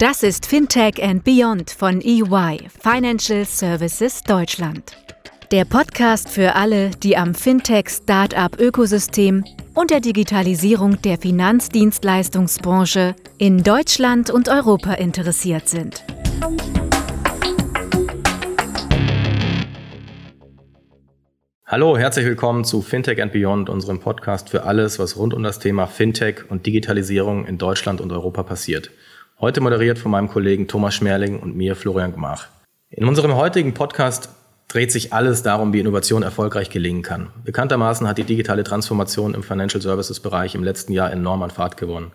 Das ist Fintech and Beyond von EY, Financial Services Deutschland. Der Podcast für alle, die am Fintech-Startup-Ökosystem und der Digitalisierung der Finanzdienstleistungsbranche in Deutschland und Europa interessiert sind. Hallo, herzlich willkommen zu Fintech and Beyond, unserem Podcast für alles, was rund um das Thema Fintech und Digitalisierung in Deutschland und Europa passiert. Heute moderiert von meinem Kollegen Thomas Schmerling und mir Florian Gmach. In unserem heutigen Podcast dreht sich alles darum, wie Innovation erfolgreich gelingen kann. Bekanntermaßen hat die digitale Transformation im Financial Services Bereich im letzten Jahr enorm an Fahrt gewonnen.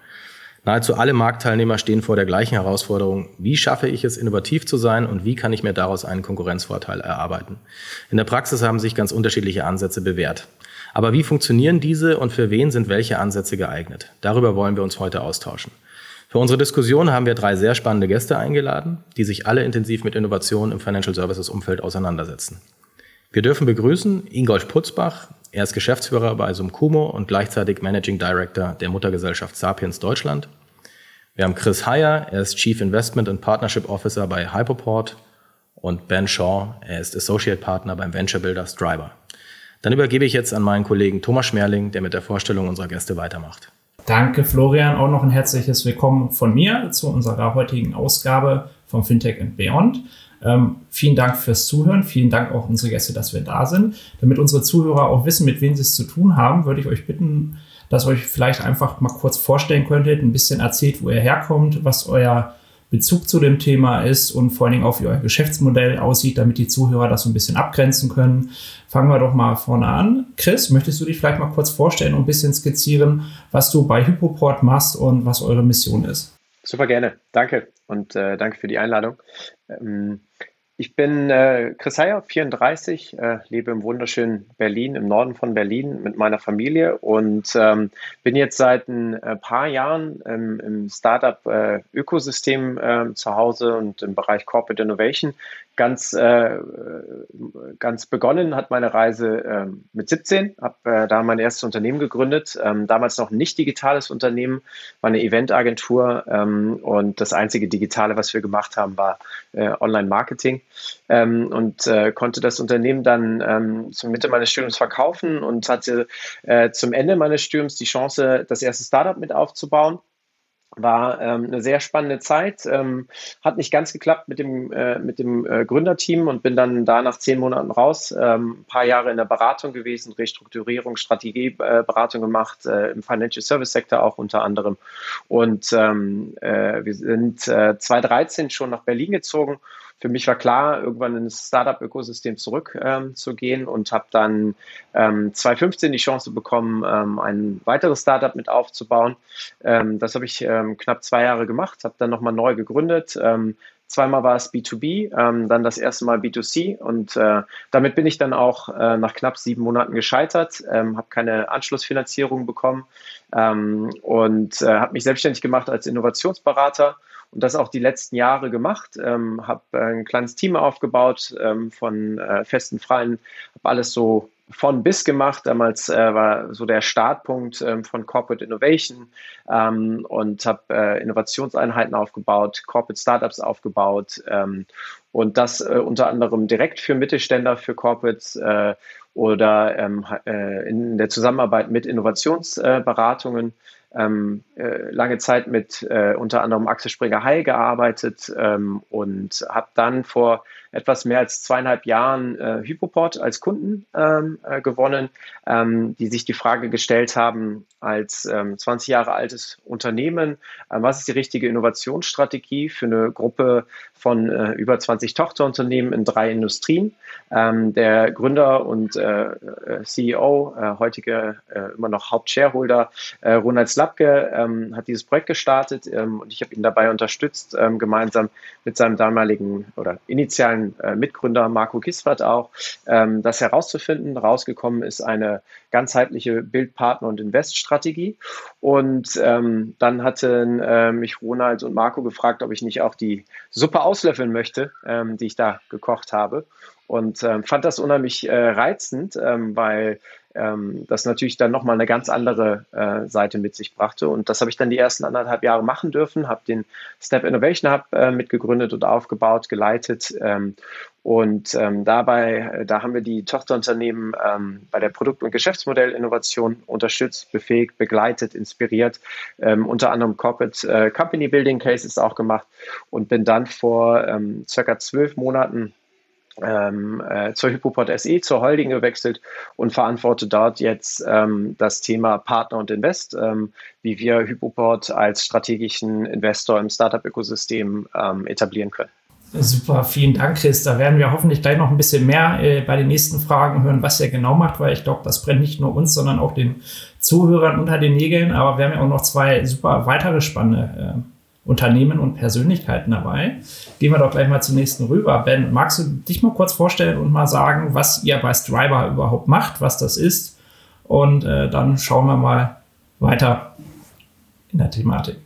Nahezu alle Marktteilnehmer stehen vor der gleichen Herausforderung. Wie schaffe ich es, innovativ zu sein und wie kann ich mir daraus einen Konkurrenzvorteil erarbeiten? In der Praxis haben sich ganz unterschiedliche Ansätze bewährt. Aber wie funktionieren diese und für wen sind welche Ansätze geeignet? Darüber wollen wir uns heute austauschen. Für unsere Diskussion haben wir drei sehr spannende Gäste eingeladen, die sich alle intensiv mit Innovation im Financial Services Umfeld auseinandersetzen. Wir dürfen begrüßen Ingolf Putzbach. Er ist Geschäftsführer bei Sumkumo und gleichzeitig Managing Director der Muttergesellschaft Sapiens Deutschland. Wir haben Chris Heyer, er ist Chief Investment and Partnership Officer bei Hyperport und Ben Shaw, er ist Associate Partner beim Venture Builder Striber. Dann übergebe ich jetzt an meinen Kollegen Thomas Schmerling, der mit der Vorstellung unserer Gäste weitermacht. Danke, Florian. Auch noch ein herzliches Willkommen von mir zu unserer heutigen Ausgabe von Fintech and Beyond. Ähm, vielen Dank fürs Zuhören. Vielen Dank auch unsere Gäste, dass wir da sind. Damit unsere Zuhörer auch wissen, mit wem sie es zu tun haben, würde ich euch bitten, dass ihr euch vielleicht einfach mal kurz vorstellen könntet, ein bisschen erzählt, wo ihr herkommt, was euer Bezug zu dem Thema ist und vor allen Dingen auch, wie euer Geschäftsmodell aussieht, damit die Zuhörer das so ein bisschen abgrenzen können. Fangen wir doch mal vorne an. Chris, möchtest du dich vielleicht mal kurz vorstellen und ein bisschen skizzieren, was du bei Hypoport machst und was eure Mission ist? Super gerne. Danke und äh, danke für die Einladung. Ähm, ich bin äh, Chris Heyer, 34, äh, lebe im wunderschönen Berlin, im Norden von Berlin mit meiner Familie und ähm, bin jetzt seit ein äh, paar Jahren ähm, im Startup-Ökosystem äh, zu Hause und im Bereich Corporate Innovation ganz, äh, ganz begonnen hat meine Reise äh, mit 17, habe äh, da mein erstes Unternehmen gegründet, ähm, damals noch ein nicht digitales Unternehmen, war eine Eventagentur ähm, und das einzige Digitale, was wir gemacht haben, war äh, Online-Marketing. Ähm, und äh, konnte das Unternehmen dann ähm, zur Mitte meines Studiums verkaufen und hatte äh, zum Ende meines Studiums die Chance, das erste Startup mit aufzubauen war ähm, eine sehr spannende Zeit. Ähm, hat nicht ganz geklappt mit dem, äh, mit dem äh, Gründerteam und bin dann da nach zehn Monaten raus. Ähm, ein paar Jahre in der Beratung gewesen, Restrukturierung, Strategieberatung äh, gemacht, äh, im Financial Service Sektor auch unter anderem. Und ähm, äh, wir sind äh, 2013 schon nach Berlin gezogen für mich war klar, irgendwann ins Startup-Ökosystem zurückzugehen ähm, und habe dann ähm, 2015 die Chance bekommen, ähm, ein weiteres Startup mit aufzubauen. Ähm, das habe ich ähm, knapp zwei Jahre gemacht, habe dann nochmal neu gegründet. Ähm, zweimal war es B2B, dann das erste Mal B2C und äh, damit bin ich dann auch äh, nach knapp sieben Monaten gescheitert, habe keine Anschlussfinanzierung bekommen und äh, habe mich selbstständig gemacht als Innovationsberater und das auch die letzten Jahre gemacht. Ähm, habe ein kleines Team aufgebaut ähm, von äh, festen Freien, habe alles so von bis gemacht. Damals äh, war so der Startpunkt ähm, von Corporate Innovation ähm, und habe äh, Innovationseinheiten aufgebaut, Corporate Startups aufgebaut ähm, und das äh, unter anderem direkt für Mittelständler, für Corporates äh, oder ähm, äh, in der Zusammenarbeit mit Innovationsberatungen ähm, äh, lange Zeit mit äh, unter anderem Axel Springer Heil gearbeitet ähm, und habe dann vor etwas mehr als zweieinhalb Jahren äh, Hypoport als Kunden ähm, äh, gewonnen, ähm, die sich die Frage gestellt haben, als ähm, 20 Jahre altes Unternehmen, äh, was ist die richtige Innovationsstrategie für eine Gruppe von äh, über 20 Tochterunternehmen in drei Industrien. Ähm, der Gründer und äh, äh, CEO, heutige immer noch Hauptshareholder Ronald Slapke ähm, hat dieses Projekt gestartet ähm, und ich habe ihn dabei unterstützt, gemeinsam mit seinem damaligen oder initialen äh, Mitgründer Marco Kisfert auch, ähm, das herauszufinden. Rausgekommen ist eine ganzheitliche Bildpartner- und Investstrategie. Und ähm, dann hatten äh, mich Ronald und Marco gefragt, ob ich nicht auch die Suppe auslöffeln möchte, ähm, die ich da gekocht habe. Und äh, fand das unheimlich äh, reizend, ähm, weil ähm, das natürlich dann nochmal eine ganz andere äh, Seite mit sich brachte. Und das habe ich dann die ersten anderthalb Jahre machen dürfen, habe den Step Innovation Hub äh, mitgegründet und aufgebaut, geleitet. Ähm, und ähm, dabei, äh, da haben wir die Tochterunternehmen ähm, bei der Produkt- und Geschäftsmodellinnovation unterstützt, befähigt, begleitet, inspiriert, ähm, unter anderem Corporate äh, Company Building Cases auch gemacht und bin dann vor ähm, circa zwölf Monaten ähm, äh, zur Hypoport SE, zur Holding gewechselt und verantworte dort jetzt ähm, das Thema Partner und Invest, ähm, wie wir Hypoport als strategischen Investor im Startup-Ökosystem ähm, etablieren können. Super, vielen Dank, Chris. Da werden wir hoffentlich gleich noch ein bisschen mehr äh, bei den nächsten Fragen hören, was er genau macht, weil ich glaube, das brennt nicht nur uns, sondern auch den Zuhörern unter den Nägeln. Aber wir haben ja auch noch zwei super weitere spannende äh, Unternehmen und Persönlichkeiten dabei. Gehen wir doch gleich mal zum nächsten rüber. Ben, magst du dich mal kurz vorstellen und mal sagen, was ihr bei Striver überhaupt macht, was das ist? Und äh, dann schauen wir mal weiter in der Thematik.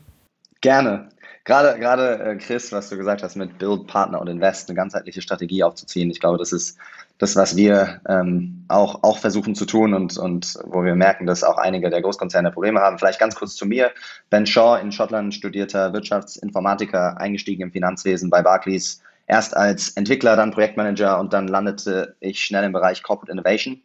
Gerne. Gerade, gerade äh, Chris, was du gesagt hast mit Build, Partner und Invest, eine ganzheitliche Strategie aufzuziehen. Ich glaube, das ist das, was wir ähm, auch, auch versuchen zu tun und, und wo wir merken, dass auch einige der Großkonzerne Probleme haben. Vielleicht ganz kurz zu mir. Ben Shaw in Schottland studierter Wirtschaftsinformatiker, eingestiegen im Finanzwesen bei Barclays. Erst als Entwickler, dann Projektmanager und dann landete ich schnell im Bereich Corporate Innovation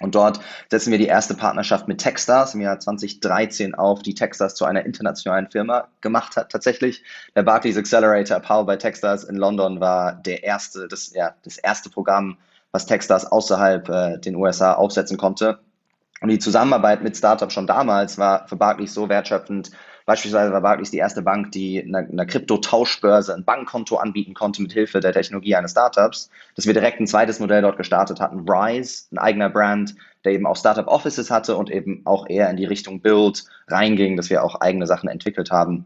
und dort setzen wir die erste Partnerschaft mit Techstars im Jahr 2013 auf, die Techstars zu einer internationalen Firma gemacht hat. Tatsächlich, der Barclays Accelerator Power by Techstars in London war der erste, das, ja, das erste Programm, was Techstars außerhalb äh, den USA aufsetzen konnte. Und die Zusammenarbeit mit Startups schon damals war für Barclays so wertschöpfend, Beispielsweise war Barclays die erste Bank, die einer, einer Krypto-Tauschbörse ein Bankkonto anbieten konnte mit Hilfe der Technologie eines Startups. Dass wir direkt ein zweites Modell dort gestartet hatten, Rise, ein eigener Brand, der eben auch Startup Offices hatte und eben auch eher in die Richtung Build reinging, dass wir auch eigene Sachen entwickelt haben.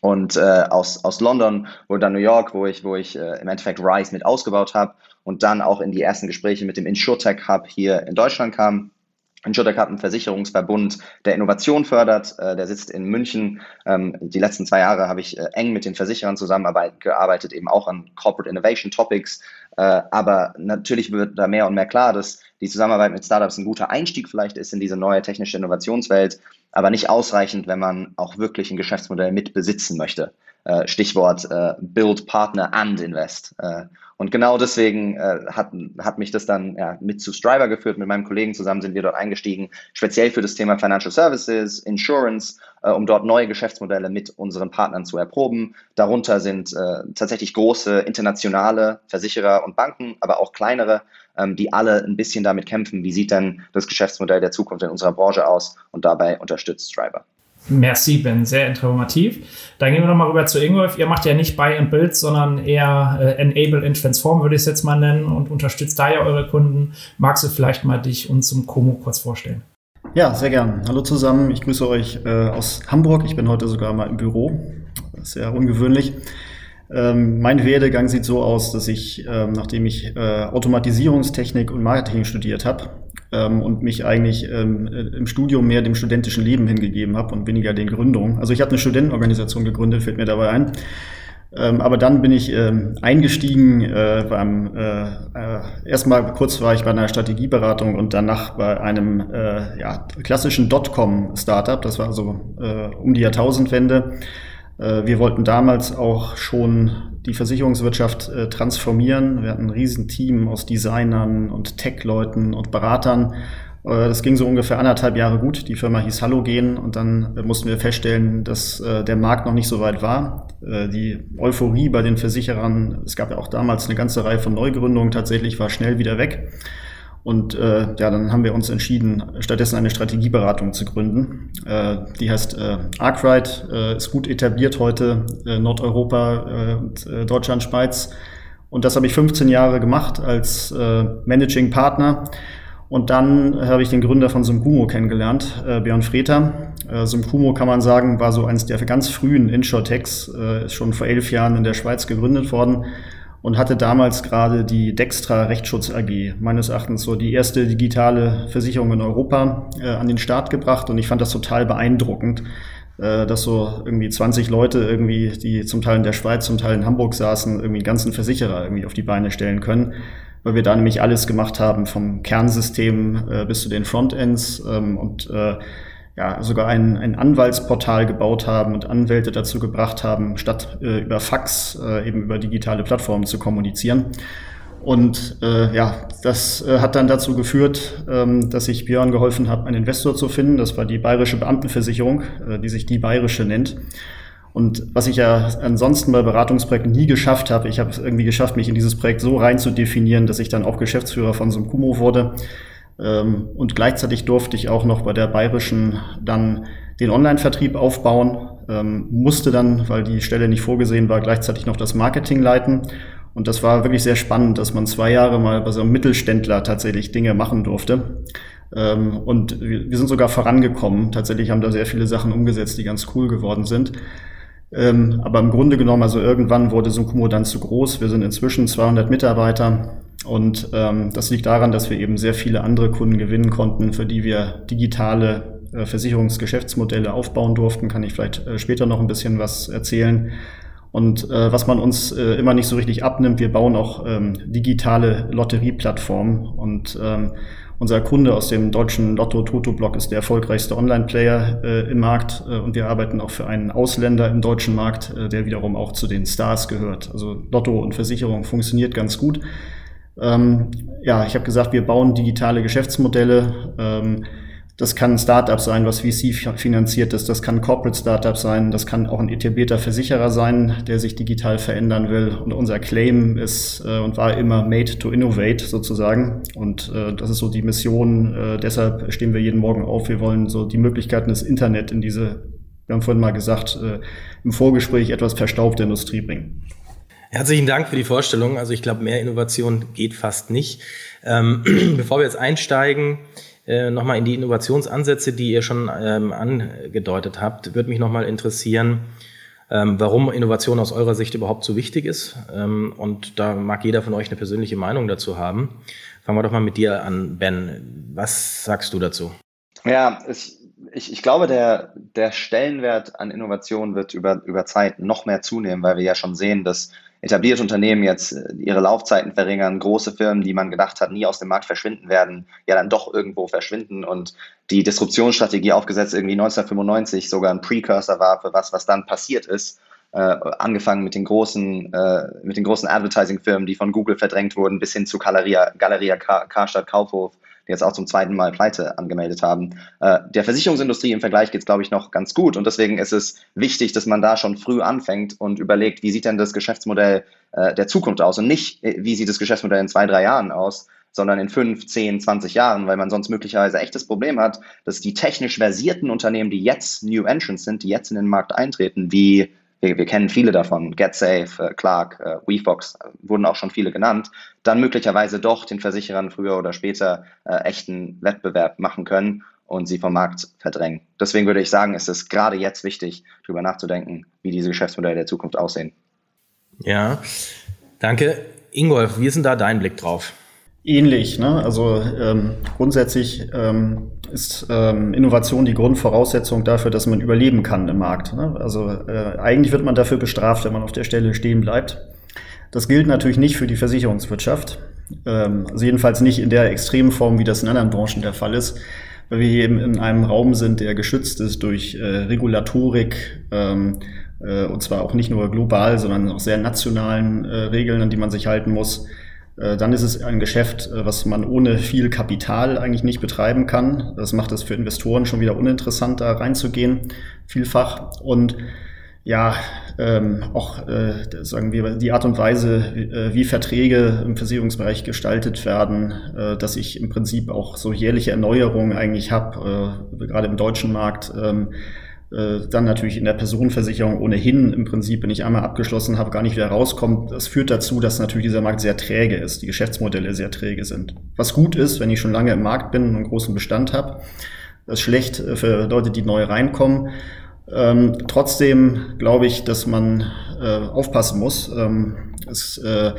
Und äh, aus, aus London wurde dann New York, wo ich, wo ich äh, im Endeffekt Rise mit ausgebaut habe und dann auch in die ersten Gespräche mit dem InsurTech Hub hier in Deutschland kam Insurtech hat einen Versicherungsverbund, der Innovation fördert. Äh, der sitzt in München. Ähm, die letzten zwei Jahre habe ich äh, eng mit den Versicherern zusammengearbeitet, eben auch an Corporate Innovation Topics. Äh, aber natürlich wird da mehr und mehr klar, dass die Zusammenarbeit mit Startups ein guter Einstieg vielleicht ist in diese neue technische Innovationswelt, aber nicht ausreichend, wenn man auch wirklich ein Geschäftsmodell mit besitzen möchte. Stichwort Build, Partner and Invest. Und genau deswegen äh, hat, hat mich das dann ja, mit zu Striver geführt. Mit meinem Kollegen zusammen sind wir dort eingestiegen, speziell für das Thema Financial Services, Insurance, äh, um dort neue Geschäftsmodelle mit unseren Partnern zu erproben. Darunter sind äh, tatsächlich große internationale Versicherer und Banken, aber auch kleinere, ähm, die alle ein bisschen damit kämpfen, wie sieht denn das Geschäftsmodell der Zukunft in unserer Branche aus und dabei unterstützt Striver. Merci, Ben. Sehr informativ. Dann gehen wir nochmal rüber zu Ingolf. Ihr macht ja nicht Buy and Build, sondern eher äh, Enable and Transform, würde ich es jetzt mal nennen, und unterstützt da ja eure Kunden. Magst du vielleicht mal dich und zum Komo kurz vorstellen? Ja, sehr gern. Hallo zusammen. Ich grüße euch äh, aus Hamburg. Ich bin heute sogar mal im Büro. Sehr ungewöhnlich. Ähm, mein Werdegang sieht so aus, dass ich, ähm, nachdem ich äh, Automatisierungstechnik und Marketing studiert habe, ähm, und mich eigentlich ähm, äh, im Studium mehr dem studentischen Leben hingegeben habe und weniger den Gründungen. Also ich habe eine Studentenorganisation gegründet, fällt mir dabei ein. Ähm, aber dann bin ich ähm, eingestiegen äh, beim äh, äh, erstmal kurz war ich bei einer Strategieberatung und danach bei einem äh, ja, klassischen Dotcom-Startup. Das war so äh, um die Jahrtausendwende. Äh, wir wollten damals auch schon die Versicherungswirtschaft äh, transformieren. Wir hatten ein Riesenteam aus Designern und Tech-Leuten und Beratern. Äh, das ging so ungefähr anderthalb Jahre gut. Die Firma hieß Halogen und dann mussten wir feststellen, dass der Markt noch nicht so weit war. Die Euphorie bei den Versicherern, es gab ja auch damals eine ganze Reihe von Neugründungen tatsächlich, war schnell wieder weg. Und äh, ja, dann haben wir uns entschieden, stattdessen eine Strategieberatung zu gründen. Äh, die heißt äh, Arkwright, äh, ist gut etabliert heute, äh, Nordeuropa äh, und äh, Deutschland, Schweiz. Und das habe ich 15 Jahre gemacht als äh, Managing Partner. Und dann habe ich den Gründer von Sumkumo kennengelernt, äh, Björn Freter. Äh, Sumkumo kann man sagen, war so eines der ganz frühen Insurtechs, äh, ist schon vor elf Jahren in der Schweiz gegründet worden und hatte damals gerade die Dextra Rechtsschutz AG, meines Erachtens so die erste digitale Versicherung in Europa, äh, an den Start gebracht. Und ich fand das total beeindruckend, äh, dass so irgendwie 20 Leute irgendwie, die zum Teil in der Schweiz, zum Teil in Hamburg saßen, irgendwie einen ganzen Versicherer irgendwie auf die Beine stellen können weil wir da nämlich alles gemacht haben, vom Kernsystem äh, bis zu den Frontends ähm, und äh, ja, sogar ein, ein Anwaltsportal gebaut haben und Anwälte dazu gebracht haben, statt äh, über Fax äh, eben über digitale Plattformen zu kommunizieren. Und äh, ja, das äh, hat dann dazu geführt, ähm, dass ich Björn geholfen habe, einen Investor zu finden. Das war die Bayerische Beamtenversicherung, äh, die sich die Bayerische nennt. Und was ich ja ansonsten bei Beratungsprojekten nie geschafft habe, ich habe es irgendwie geschafft, mich in dieses Projekt so rein zu definieren, dass ich dann auch Geschäftsführer von so einem Kumo wurde. Ähm, und gleichzeitig durfte ich auch noch bei der Bayerischen dann den Online-Vertrieb aufbauen, ähm, musste dann, weil die Stelle nicht vorgesehen war, gleichzeitig noch das Marketing leiten. Und das war wirklich sehr spannend, dass man zwei Jahre mal bei so einem Mittelständler tatsächlich Dinge machen durfte. Ähm, und wir sind sogar vorangekommen. Tatsächlich haben da sehr viele Sachen umgesetzt, die ganz cool geworden sind. aber im Grunde genommen, also irgendwann wurde Sunkumo dann zu groß. Wir sind inzwischen 200 Mitarbeiter und ähm, das liegt daran, dass wir eben sehr viele andere Kunden gewinnen konnten, für die wir digitale äh, Versicherungsgeschäftsmodelle aufbauen durften. Kann ich vielleicht äh, später noch ein bisschen was erzählen. Und äh, was man uns äh, immer nicht so richtig abnimmt, wir bauen auch ähm, digitale Lotterieplattformen. Und ähm, unser Kunde aus dem deutschen Lotto-Toto-Block ist der erfolgreichste Online-Player äh, im Markt. Äh, und wir arbeiten auch für einen Ausländer im deutschen Markt, äh, der wiederum auch zu den Stars gehört. Also Lotto und Versicherung funktioniert ganz gut. Ähm, ja, ich habe gesagt, wir bauen digitale Geschäftsmodelle. Ähm, das kann ein Startup sein, was VC finanziert ist. Das kann ein Corporate Startup sein. Das kann auch ein etablierter Versicherer sein, der sich digital verändern will. Und unser Claim ist äh, und war immer made to innovate sozusagen. Und äh, das ist so die Mission. Äh, deshalb stehen wir jeden Morgen auf. Wir wollen so die Möglichkeiten des Internet in diese, wir haben vorhin mal gesagt, äh, im Vorgespräch etwas verstaubte Industrie bringen. Herzlichen Dank für die Vorstellung. Also ich glaube, mehr Innovation geht fast nicht. Ähm, bevor wir jetzt einsteigen, äh, nochmal in die Innovationsansätze, die ihr schon ähm, angedeutet habt, würde mich nochmal interessieren, ähm, warum Innovation aus eurer Sicht überhaupt so wichtig ist. Ähm, und da mag jeder von euch eine persönliche Meinung dazu haben. Fangen wir doch mal mit dir an, Ben. Was sagst du dazu? Ja, ich, ich, ich glaube, der, der Stellenwert an Innovation wird über, über Zeit noch mehr zunehmen, weil wir ja schon sehen, dass etablierte Unternehmen jetzt äh, ihre Laufzeiten verringern, große Firmen, die man gedacht hat, nie aus dem Markt verschwinden werden, ja dann doch irgendwo verschwinden und die Disruptionsstrategie aufgesetzt irgendwie 1995 sogar ein Precursor war für was, was dann passiert ist. Äh, angefangen mit den großen, äh, mit den großen Advertising-Firmen, die von Google verdrängt wurden, bis hin zu Galeria, Galeria Karstadt Kaufhof, die jetzt auch zum zweiten Mal Pleite angemeldet haben. Äh, der Versicherungsindustrie im Vergleich geht es, glaube ich, noch ganz gut. Und deswegen ist es wichtig, dass man da schon früh anfängt und überlegt, wie sieht denn das Geschäftsmodell äh, der Zukunft aus? Und nicht, äh, wie sieht das Geschäftsmodell in zwei, drei Jahren aus, sondern in fünf, zehn, zwanzig Jahren, weil man sonst möglicherweise echt das Problem hat, dass die technisch versierten Unternehmen, die jetzt New Entrants sind, die jetzt in den Markt eintreten, wie wir, wir kennen viele davon, GetSafe, äh, Clark, äh, WeFox, äh, wurden auch schon viele genannt, dann möglicherweise doch den Versicherern früher oder später echten Wettbewerb machen können und sie vom Markt verdrängen. Deswegen würde ich sagen, ist es gerade jetzt wichtig, darüber nachzudenken, wie diese Geschäftsmodelle der Zukunft aussehen. Ja, danke. Ingolf, wie ist denn da dein Blick drauf? Ähnlich, ne? Also ähm, grundsätzlich ähm, ist ähm, Innovation die Grundvoraussetzung dafür, dass man überleben kann im Markt. Ne? Also äh, eigentlich wird man dafür bestraft, wenn man auf der Stelle stehen bleibt. Das gilt natürlich nicht für die Versicherungswirtschaft. Ähm, also jedenfalls nicht in der extremen Form, wie das in anderen Branchen der Fall ist, weil wir eben in einem Raum sind, der geschützt ist durch äh, Regulatorik, ähm, äh, und zwar auch nicht nur global, sondern auch sehr nationalen äh, Regeln, an die man sich halten muss. Äh, dann ist es ein Geschäft, äh, was man ohne viel Kapital eigentlich nicht betreiben kann. Das macht es für Investoren schon wieder uninteressant, da reinzugehen, vielfach. Und ja, ähm, auch äh, sagen wir die Art und Weise, wie, äh, wie Verträge im Versicherungsbereich gestaltet werden, äh, dass ich im Prinzip auch so jährliche Erneuerungen eigentlich habe, äh, gerade im deutschen Markt. Ähm, äh, dann natürlich in der Personenversicherung ohnehin im Prinzip, wenn ich einmal abgeschlossen habe, gar nicht wieder rauskommt. Das führt dazu, dass natürlich dieser Markt sehr träge ist, die Geschäftsmodelle sehr träge sind. Was gut ist, wenn ich schon lange im Markt bin und einen großen Bestand habe. Das ist schlecht äh, für Leute, die neu reinkommen. Ähm, trotzdem glaube ich, dass man äh, aufpassen muss. Ähm, es äh,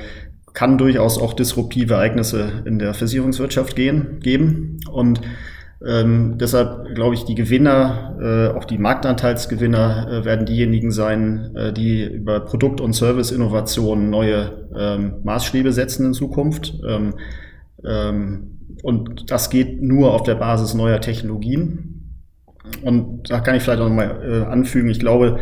kann durchaus auch disruptive Ereignisse in der Versicherungswirtschaft gehen, geben. Und Ähm, deshalb glaube ich, die Gewinner, äh, auch die Marktanteilsgewinner, äh, werden diejenigen sein, äh, die über Produkt- und Serviceinnovationen neue ähm, Maßstäbe setzen in Zukunft. Ähm, ähm, und das geht nur auf der Basis neuer Technologien. Und da kann ich vielleicht auch nochmal äh, anfügen, ich glaube,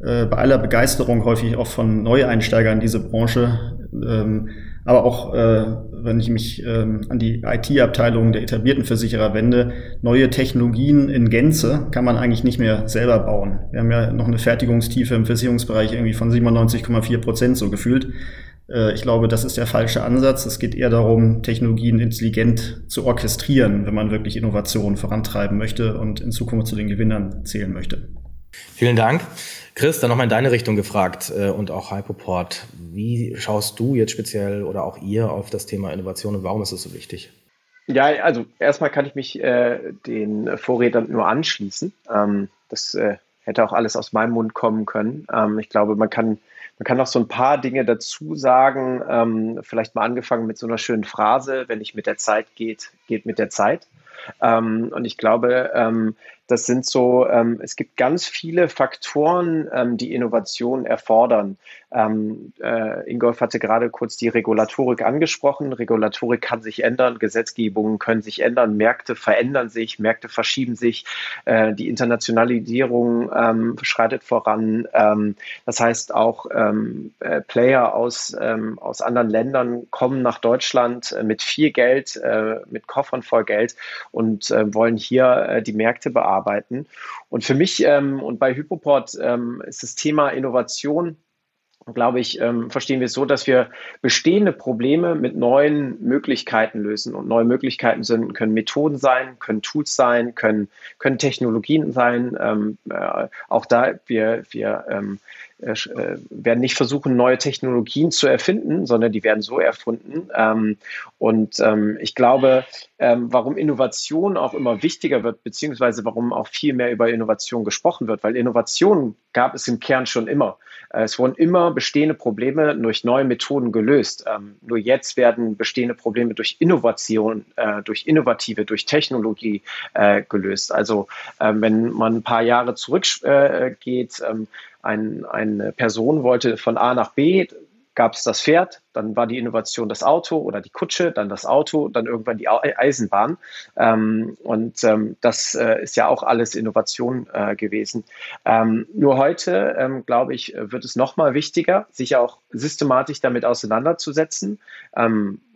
äh, bei aller Begeisterung häufig auch von Neueinsteigern in diese Branche, ähm, aber auch äh, wenn ich mich ähm, an die IT-Abteilung der etablierten Versicherer wende, neue Technologien in Gänze kann man eigentlich nicht mehr selber bauen. Wir haben ja noch eine Fertigungstiefe im Versicherungsbereich irgendwie von 97,4 Prozent so gefühlt. Äh, ich glaube, das ist der falsche Ansatz. Es geht eher darum, Technologien intelligent zu orchestrieren, wenn man wirklich Innovationen vorantreiben möchte und in Zukunft zu den Gewinnern zählen möchte. Vielen Dank. Chris, dann nochmal in deine Richtung gefragt äh, und auch Hypoport. Wie schaust du jetzt speziell oder auch ihr auf das Thema Innovation und warum ist es so wichtig? Ja, also erstmal kann ich mich äh, den Vorredern nur anschließen. Ähm, das äh, hätte auch alles aus meinem Mund kommen können. Ähm, ich glaube, man kann, man kann noch so ein paar Dinge dazu sagen. Ähm, vielleicht mal angefangen mit so einer schönen Phrase, wenn nicht mit der Zeit geht, geht mit der Zeit. Ähm, und ich glaube, ähm, das sind so, ähm, es gibt ganz viele Faktoren, ähm, die Innovation erfordern. Ähm, äh, Ingolf hatte gerade kurz die Regulatorik angesprochen. Regulatorik kann sich ändern, Gesetzgebungen können sich ändern, Märkte verändern sich, Märkte verschieben sich, äh, die Internationalisierung ähm, schreitet voran. Ähm, das heißt, auch ähm, äh, Player aus, ähm, aus anderen Ländern kommen nach Deutschland äh, mit viel Geld, äh, mit Koffern voll Geld und äh, wollen hier äh, die Märkte bearbeiten. Und für mich ähm, und bei Hypoport ähm, ist das Thema Innovation glaube ich, ähm, verstehen wir es so, dass wir bestehende Probleme mit neuen Möglichkeiten lösen. Und neue Möglichkeiten sind, können Methoden sein, können Tools sein, können, können Technologien sein. Ähm, äh, auch da, wir, wir ähm, äh, äh, werden nicht versuchen, neue Technologien zu erfinden, sondern die werden so erfunden. Ähm, und ähm, ich glaube, ähm, warum Innovation auch immer wichtiger wird, beziehungsweise warum auch viel mehr über Innovation gesprochen wird, weil Innovation gab es im Kern schon immer. Äh, es wurden immer bestehende Probleme durch neue Methoden gelöst. Nur jetzt werden bestehende Probleme durch Innovation, äh, durch Innovative, durch Technologie äh, gelöst. Also äh, wenn man ein paar Jahre zurückgeht, ein, eine Person wollte von A nach B, gab es das Pferd, dann war die Innovation das Auto oder die Kutsche, dann das Auto, dann irgendwann die Eisenbahn. Ähm, und ähm, das äh, ist ja auch alles Innovation äh, gewesen. Ähm, nur heute, ähm, glaube ich, wird es nochmal wichtiger, sich auch systematisch damit auseinanderzusetzen.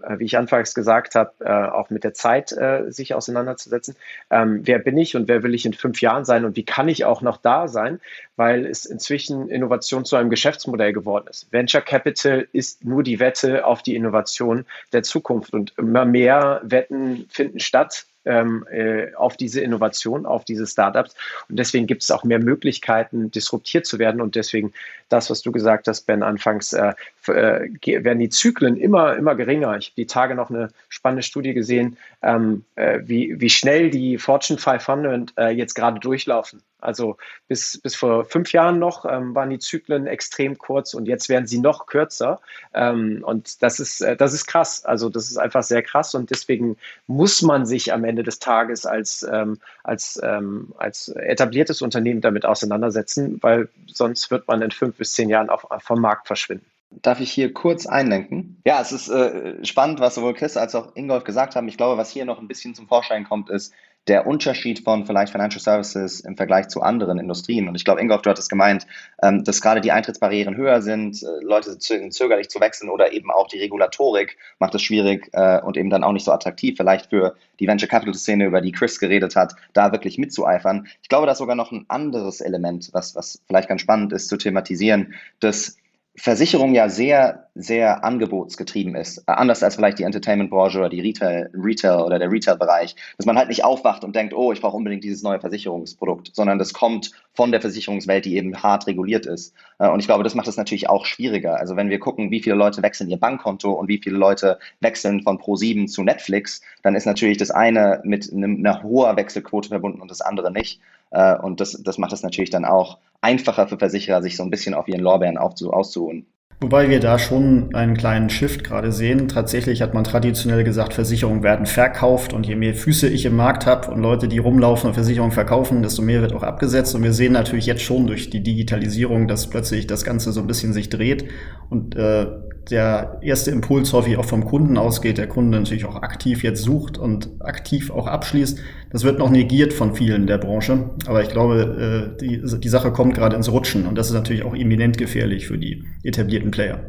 Äh, wie ich anfangs gesagt habe, äh, auch mit der Zeit äh, sich auseinanderzusetzen. Ähm, wer bin ich und wer will ich in fünf Jahren sein und wie kann ich auch noch da sein, weil es inzwischen Innovation zu einem Geschäftsmodell geworden ist. Venture Capital ist nur die Wette auf die Innovation der Zukunft und immer mehr Wetten finden statt ähm, äh, auf diese Innovation, auf diese Startups. Und deswegen gibt es auch mehr Möglichkeiten, disruptiert zu werden. Und deswegen das, was du gesagt hast, Ben, anfangs, äh, äh, werden die Zyklen immer, immer geringer. Ich habe die Tage noch eine spannende Studie gesehen, ähm, äh, wie, wie schnell die Fortune 500 äh, jetzt gerade durchlaufen. Also bis, bis vor fünf Jahren noch ähm, waren die Zyklen extrem kurz und jetzt werden sie noch kürzer. Ähm, und das ist, äh, das ist krass. Also das ist einfach sehr krass und deswegen muss man sich am Ende des Tages als, ähm, als, ähm, als etabliertes Unternehmen damit auseinandersetzen, weil sonst wird man in fünf bis zehn Jahren auf, vom Markt verschwinden. Darf ich hier kurz einlenken? Ja, es ist äh, spannend, was sowohl Chris als auch Ingolf gesagt haben. Ich glaube, was hier noch ein bisschen zum Vorschein kommt, ist, der Unterschied von vielleicht Financial Services im Vergleich zu anderen Industrien. Und ich glaube, Ingolf, du hattest gemeint, ähm, dass gerade die Eintrittsbarrieren höher sind, äh, Leute sind zögerlich zu wechseln oder eben auch die Regulatorik macht es schwierig äh, und eben dann auch nicht so attraktiv, vielleicht für die Venture Capital Szene, über die Chris geredet hat, da wirklich mitzueifern. Ich glaube, da ist sogar noch ein anderes Element, was, was vielleicht ganz spannend ist zu thematisieren, dass Versicherung ja sehr, sehr angebotsgetrieben ist. Äh, anders als vielleicht die Entertainment-Branche oder die Retail, Retail oder der Retail-Bereich. Dass man halt nicht aufwacht und denkt, oh, ich brauche unbedingt dieses neue Versicherungsprodukt, sondern das kommt von der Versicherungswelt, die eben hart reguliert ist. Äh, und ich glaube, das macht es natürlich auch schwieriger. Also wenn wir gucken, wie viele Leute wechseln ihr Bankkonto und wie viele Leute wechseln von Pro7 zu Netflix, dann ist natürlich das eine mit einer hoher Wechselquote verbunden und das andere nicht. Äh, und das, das macht es natürlich dann auch einfacher für Versicherer, sich so ein bisschen auf ihren Lorbeeren auszuruhen. Wobei wir da schon einen kleinen Shift gerade sehen. Tatsächlich hat man traditionell gesagt, Versicherungen werden verkauft und je mehr Füße ich im Markt habe und Leute, die rumlaufen und Versicherungen verkaufen, desto mehr wird auch abgesetzt. Und wir sehen natürlich jetzt schon durch die Digitalisierung, dass plötzlich das Ganze so ein bisschen sich dreht und äh, der erste Impuls häufig auch vom Kunden ausgeht, der Kunde natürlich auch aktiv jetzt sucht und aktiv auch abschließt. Das wird noch negiert von vielen der Branche, aber ich glaube, äh, die, die Sache kommt gerade ins Rutschen und das ist natürlich auch eminent gefährlich für die etablierten Player.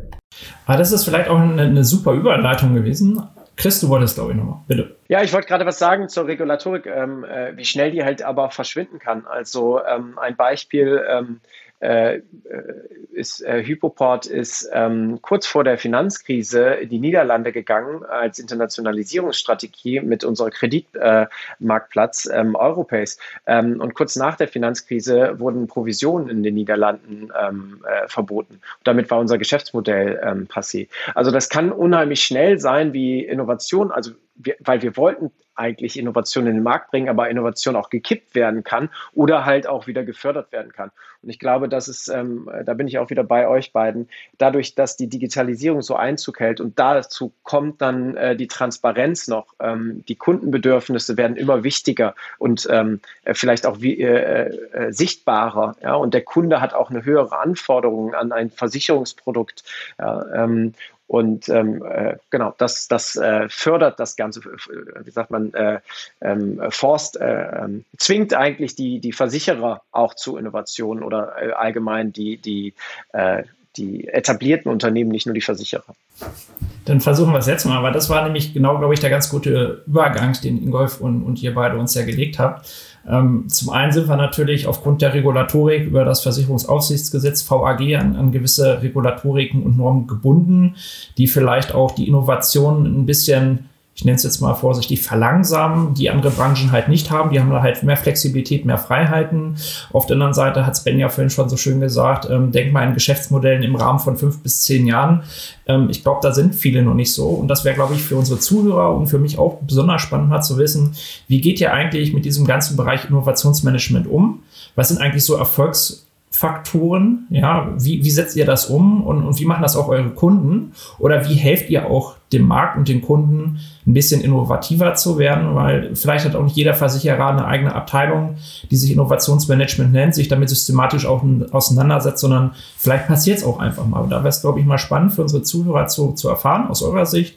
Aber ah, das ist vielleicht auch eine, eine super Überleitung gewesen. Chris, du wolltest, glaube ich, nochmal. Bitte. Ja, ich wollte gerade was sagen zur Regulatorik, ähm, äh, wie schnell die halt aber verschwinden kann. Also ähm, ein Beispiel, ähm, äh, ist, äh, Hypoport ist ähm, kurz vor der Finanzkrise in die Niederlande gegangen als Internationalisierungsstrategie mit unserem Kreditmarktplatz äh, ähm, Europace. Ähm, und kurz nach der Finanzkrise wurden Provisionen in den Niederlanden ähm, äh, verboten. Und damit war unser Geschäftsmodell ähm, passé. Also das kann unheimlich schnell sein wie Innovation. Also wir, weil wir wollten eigentlich Innovation in den Markt bringen, aber Innovation auch gekippt werden kann oder halt auch wieder gefördert werden kann. Und ich glaube, das ist, ähm, da bin ich auch wieder bei euch beiden, dadurch, dass die Digitalisierung so Einzug hält und dazu kommt dann äh, die Transparenz noch, ähm, die Kundenbedürfnisse werden immer wichtiger und ähm, vielleicht auch wie, äh, äh, sichtbarer. Ja? Und der Kunde hat auch eine höhere Anforderung an ein Versicherungsprodukt. Ja? Und ähm, äh, genau, das, das äh, fördert das Ganze, äh, wie sagt man, äh, ähm, Forst, äh, ähm, zwingt eigentlich die, die Versicherer auch zu Innovationen oder äh, allgemein die, die, äh, die etablierten Unternehmen, nicht nur die Versicherer. Dann versuchen wir es jetzt mal, weil das war nämlich genau, glaube ich, der ganz gute Übergang, den Ingolf und, und ihr beide uns ja gelegt habt. Ähm, zum einen sind wir natürlich aufgrund der Regulatorik über das Versicherungsaufsichtsgesetz VAG an, an gewisse Regulatoriken und Normen gebunden, die vielleicht auch die Innovation ein bisschen ich nenne es jetzt mal vorsichtig, verlangsamen, die andere Branchen halt nicht haben. Die haben da halt mehr Flexibilität, mehr Freiheiten. Auf der anderen Seite hat Sven ja vorhin schon so schön gesagt, ähm, denk mal in Geschäftsmodellen im Rahmen von fünf bis zehn Jahren. Ähm, ich glaube, da sind viele noch nicht so. Und das wäre, glaube ich, für unsere Zuhörer und für mich auch besonders spannend mal zu wissen, wie geht ihr eigentlich mit diesem ganzen Bereich Innovationsmanagement um? Was sind eigentlich so Erfolgs Faktoren? Ja, wie, wie setzt ihr das um und, und wie machen das auch eure Kunden? Oder wie helft ihr auch dem Markt und den Kunden ein bisschen innovativer zu werden? Weil vielleicht hat auch nicht jeder Versicherer eine eigene Abteilung, die sich Innovationsmanagement nennt, sich damit systematisch auch auseinandersetzt, sondern vielleicht passiert es auch einfach mal. Und da wäre es, glaube ich, mal spannend für unsere Zuhörer zu, zu erfahren aus eurer Sicht.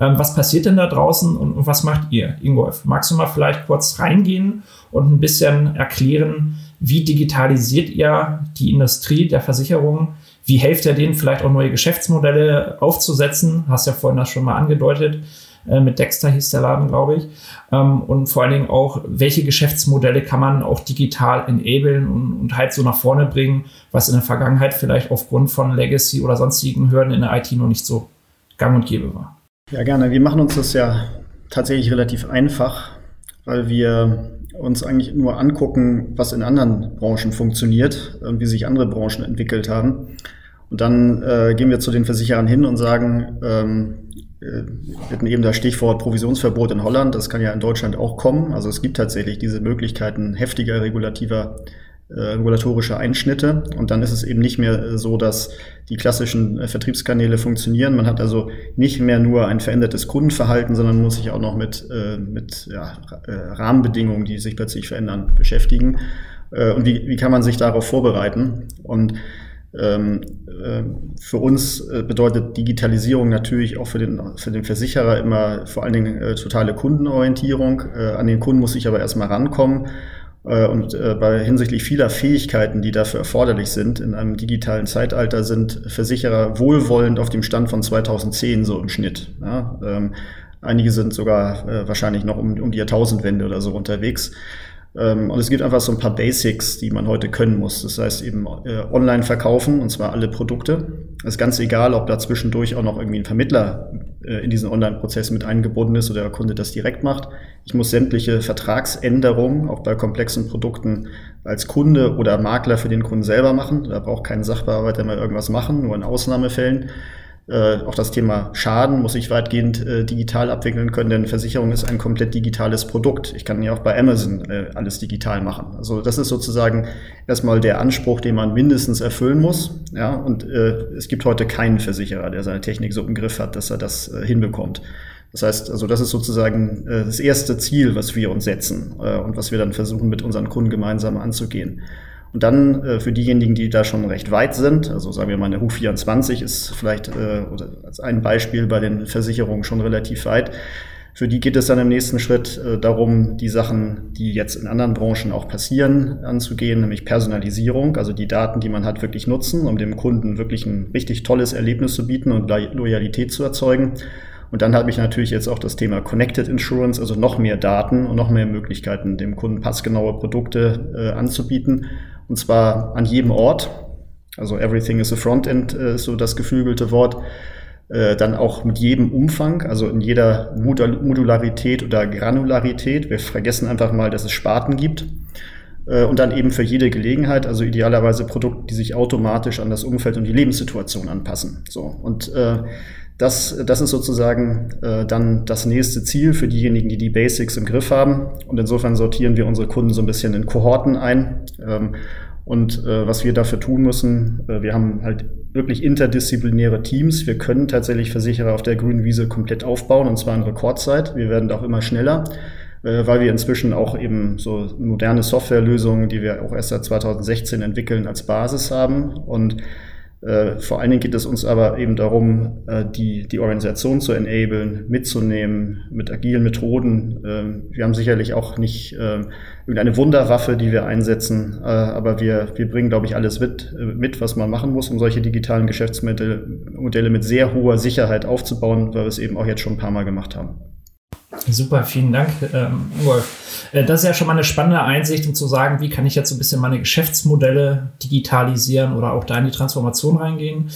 Ähm, was passiert denn da draußen und, und was macht ihr, Ingolf? Magst du mal vielleicht kurz reingehen und ein bisschen erklären, wie digitalisiert ihr die Industrie der Versicherung? Wie helft ihr denen vielleicht auch neue Geschäftsmodelle aufzusetzen? Hast ja vorhin das schon mal angedeutet. Äh, mit Dexter hieß der Laden, glaube ich. Ähm, und vor allen Dingen auch, welche Geschäftsmodelle kann man auch digital enablen und, und halt so nach vorne bringen, was in der Vergangenheit vielleicht aufgrund von Legacy oder sonstigen Hürden in der IT noch nicht so gang und gäbe war. Ja, gerne. Wir machen uns das ja tatsächlich relativ einfach, weil wir uns eigentlich nur angucken, was in anderen Branchen funktioniert und wie sich andere Branchen entwickelt haben. Und dann äh, gehen wir zu den Versicherern hin und sagen, ähm, äh, wir hatten eben das Stichwort Provisionsverbot in Holland, das kann ja in Deutschland auch kommen. Also es gibt tatsächlich diese Möglichkeiten heftiger regulativer regulatorische Einschnitte. Und dann ist es eben nicht mehr äh, so, dass die klassischen äh, Vertriebskanäle funktionieren. Man hat also nicht mehr nur ein verändertes Kundenverhalten, sondern muss sich auch noch mit, äh, mit ja, Rahmenbedingungen, die sich plötzlich verändern, beschäftigen. Äh, und wie, wie kann man sich darauf vorbereiten? Und ähm, äh, für uns bedeutet Digitalisierung natürlich auch für den, für den Versicherer immer vor allen Dingen äh, totale Kundenorientierung. Äh, an den Kunden muss ich aber erstmal rankommen. Äh, und äh, bei hinsichtlich vieler Fähigkeiten, die dafür erforderlich sind, in einem digitalen Zeitalter sind Versicherer wohlwollend auf dem Stand von 2010 so im Schnitt. Ja, ähm, einige sind sogar äh, wahrscheinlich noch um, um die Jahrtausendwende oder so unterwegs. Ähm, und es gibt einfach so ein paar Basics, die man heute können muss. Das heißt eben äh, online verkaufen, und zwar alle Produkte. Es ist ganz egal, ob da zwischendurch auch noch irgendwie ein Vermittler in diesen Online-Prozess mit eingebunden ist oder der Kunde das direkt macht. Ich muss sämtliche Vertragsänderungen, auch bei komplexen Produkten, als Kunde oder Makler für den Kunden selber machen. Da braucht kein Sachbearbeiter mal irgendwas machen, nur in Ausnahmefällen. Äh, auch das Thema Schaden muss ich weitgehend äh, digital abwickeln können, denn Versicherung ist ein komplett digitales Produkt. Ich kann ja auch bei Amazon äh, alles digital machen. Also das ist sozusagen erstmal der Anspruch, den man mindestens erfüllen muss. Ja, und äh, es gibt heute keinen Versicherer, der seine Technik so im Griff hat, dass er das äh, hinbekommt. Das heißt, also das ist sozusagen äh, das erste Ziel, was wir uns setzen und was wir dann versuchen mit unseren Kunden gemeinsam anzugehen. Und dann äh, für diejenigen, die da schon recht weit sind, also sagen wir mal, eine HU24 ist vielleicht äh, als ein Beispiel bei den Versicherungen schon relativ weit. Für die geht es dann im nächsten Schritt äh, darum, die Sachen, die jetzt in anderen Branchen auch passieren, anzugehen, nämlich Personalisierung, also die Daten, die man hat, wirklich nutzen, um dem Kunden wirklich ein richtig tolles Erlebnis zu bieten und Loyalität zu erzeugen. Und dann habe ich natürlich jetzt auch das Thema Connected Insurance, also noch mehr Daten und noch mehr Möglichkeiten, dem Kunden passgenaue Produkte äh, anzubieten und zwar an jedem Ort. Also everything is a frontend äh, ist so das geflügelte Wort. Äh, dann auch mit jedem Umfang, also in jeder Modularität oder Granularität. Wir vergessen einfach mal, dass es Sparten gibt. Äh, und dann eben für jede Gelegenheit, also idealerweise Produkte, die sich automatisch an das Umfeld und die Lebenssituation anpassen. So. Und äh, das, das ist sozusagen äh, dann das nächste Ziel für diejenigen, die die Basics im Griff haben. Und insofern sortieren wir unsere Kunden so ein bisschen in Kohorten ein. Ähm, und äh, was wir dafür tun müssen, äh, wir haben halt wirklich interdisziplinäre Teams. Wir können tatsächlich Versicherer auf der grünen Wiese komplett aufbauen, und zwar in Rekordzeit. Wir werden da auch immer schneller, äh, weil wir inzwischen auch eben so moderne Softwarelösungen, die wir auch erst seit 2016 entwickeln, als Basis haben. Und äh, vor allen Dingen geht es uns aber eben darum, äh, die, die Organisation zu enablen, mitzunehmen mit agilen Methoden. Äh, wir haben sicherlich auch nicht äh, irgendeine Wunderwaffe, die wir einsetzen, äh, aber wir, wir bringen, glaube ich, alles mit, äh, mit, was man machen muss, um solche digitalen Geschäftsmodelle Modelle mit sehr hoher Sicherheit aufzubauen, weil wir es eben auch jetzt schon ein paar Mal gemacht haben. Super, vielen Dank, ähm, Wolf. Äh, das ist ja schon mal eine spannende Einsicht, um zu sagen, wie kann ich jetzt so ein bisschen meine Geschäftsmodelle digitalisieren oder auch da in die Transformation reingehen.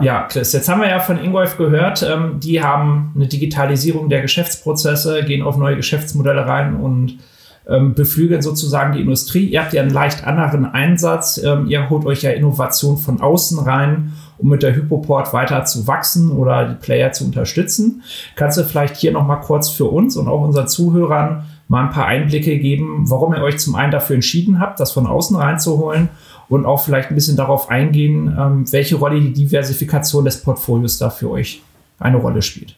Ja, Chris, jetzt haben wir ja von Ingolf gehört, ähm, die haben eine Digitalisierung der Geschäftsprozesse, gehen auf neue Geschäftsmodelle rein und ähm, beflügeln sozusagen die Industrie. Ihr habt ja einen leicht anderen Einsatz. Ähm, ihr holt euch ja Innovation von außen rein um mit der Hypoport weiter zu wachsen oder die Player zu unterstützen. Kannst du vielleicht hier nochmal kurz für uns und auch unseren Zuhörern mal ein paar Einblicke geben, warum ihr euch zum einen dafür entschieden habt, das von außen reinzuholen und auch vielleicht ein bisschen darauf eingehen, ähm, welche Rolle die Diversifikation des Portfolios da für euch eine Rolle spielt.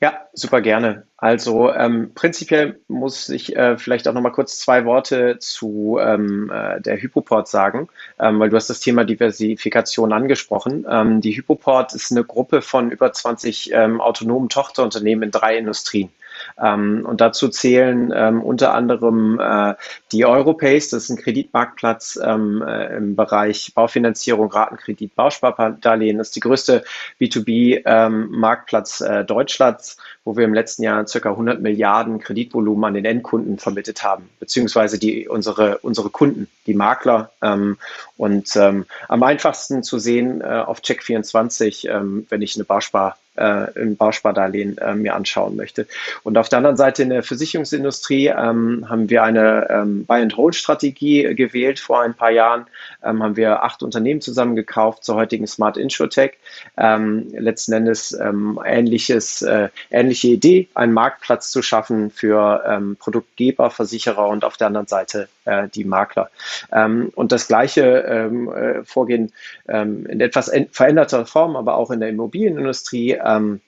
Ja, super gerne. Also ähm, prinzipiell muss ich äh, vielleicht auch noch mal kurz zwei Worte zu ähm, äh, der Hypoport sagen, ähm, weil du hast das Thema Diversifikation angesprochen. Ähm, die Hypoport ist eine Gruppe von über 20 ähm, autonomen Tochterunternehmen in drei Industrien. Ähm, und dazu zählen ähm, unter anderem äh, die Europace, das ist ein Kreditmarktplatz ähm, äh, im Bereich Baufinanzierung, Ratenkredit, Bauspardarlehen. Das ist die größte B2B-Marktplatz ähm, äh, Deutschlands, wo wir im letzten Jahr circa 100 Milliarden Kreditvolumen an den Endkunden vermittelt haben, beziehungsweise die, unsere, unsere Kunden, die Makler. Ähm, und ähm, am einfachsten zu sehen äh, auf Check24, wenn ich eine Bauspar äh, im Bauspardarlehen äh, mir anschauen möchte. Und auf der anderen Seite in der Versicherungsindustrie ähm, haben wir eine ähm, Buy-and-Hold-Strategie gewählt vor ein paar Jahren. Ähm, haben wir acht Unternehmen zusammengekauft zur heutigen Smart Insurtech. Ähm, letzten Endes ähm, ähnliches, äh, ähnliche Idee, einen Marktplatz zu schaffen für ähm, Produktgeber, Versicherer und auf der anderen Seite äh, die Makler. Ähm, und das gleiche ähm, äh, Vorgehen ähm, in etwas veränderter Form, aber auch in der Immobilienindustrie ähm,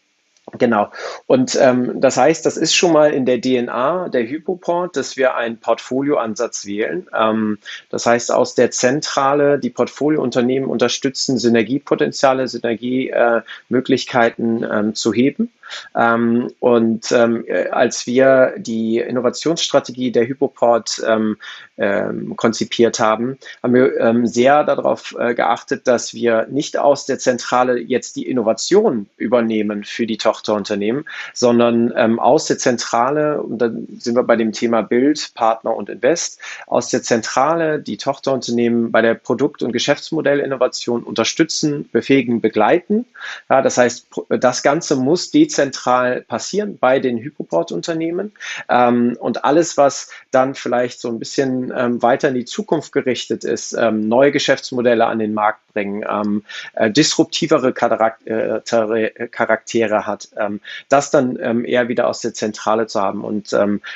Genau. Und ähm, das heißt, das ist schon mal in der DNA der Hypoport, dass wir einen Portfolioansatz wählen. Ähm, das heißt, aus der Zentrale die Portfoliounternehmen unterstützen, Synergiepotenziale, Synergiemöglichkeiten ähm, zu heben. Ähm, und ähm, äh, als wir die Innovationsstrategie der Hypoport ähm, ähm, konzipiert haben, haben wir ähm, sehr darauf äh, geachtet, dass wir nicht aus der Zentrale jetzt die Innovation übernehmen für die Tochterunternehmen, sondern aus der Zentrale, und dann sind wir bei dem Thema Bild, Partner und Invest, aus der Zentrale die Tochterunternehmen bei der Produkt- und Geschäftsmodellinnovation unterstützen, befähigen, begleiten. Ja, das heißt, das Ganze muss dezentral dezentral passieren bei den Hypoport-Unternehmen. Ähm, und alles, was dann vielleicht so ein bisschen ähm, weiter in die Zukunft gerichtet ist, ähm, neue Geschäftsmodelle an den Markt bringen, ähm, äh, disruptivere Charaktere, äh, Charaktere hat, ähm, das dann ähm, eher wieder aus der Zentrale zu haben. Und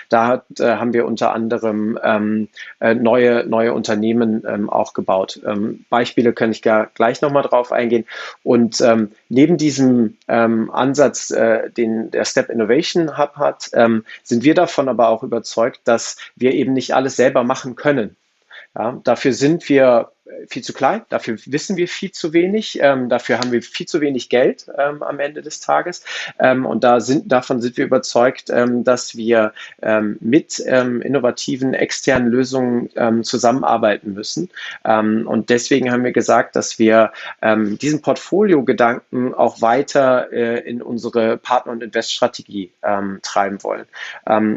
da hat, äh, haben wir unter anderem äh, neue, neue Unternehmen auch gebaut. Beispiele kann ich gar gleich nochmal drauf eingehen. Und neben diesem Ansatz, äh, den der Step Innovation Hub hat, sind wir davon aber auch überzeugt, dass wir eben nicht alles selber machen können. Ja, dafür sind wir viel zu klein, dafür wissen wir viel zu wenig, ähm, dafür haben wir viel zu wenig Geld ähm, am Ende des Tages. Ähm, und da sind, davon sind wir überzeugt, ähm, dass wir ähm, mit ähm, innovativen externen Lösungen zusammenarbeiten müssen. und deswegen haben wir gesagt, dass wir diesen Portfolio-Gedanken auch weiter äh, in unsere Partner- und Investstrategie treiben wollen.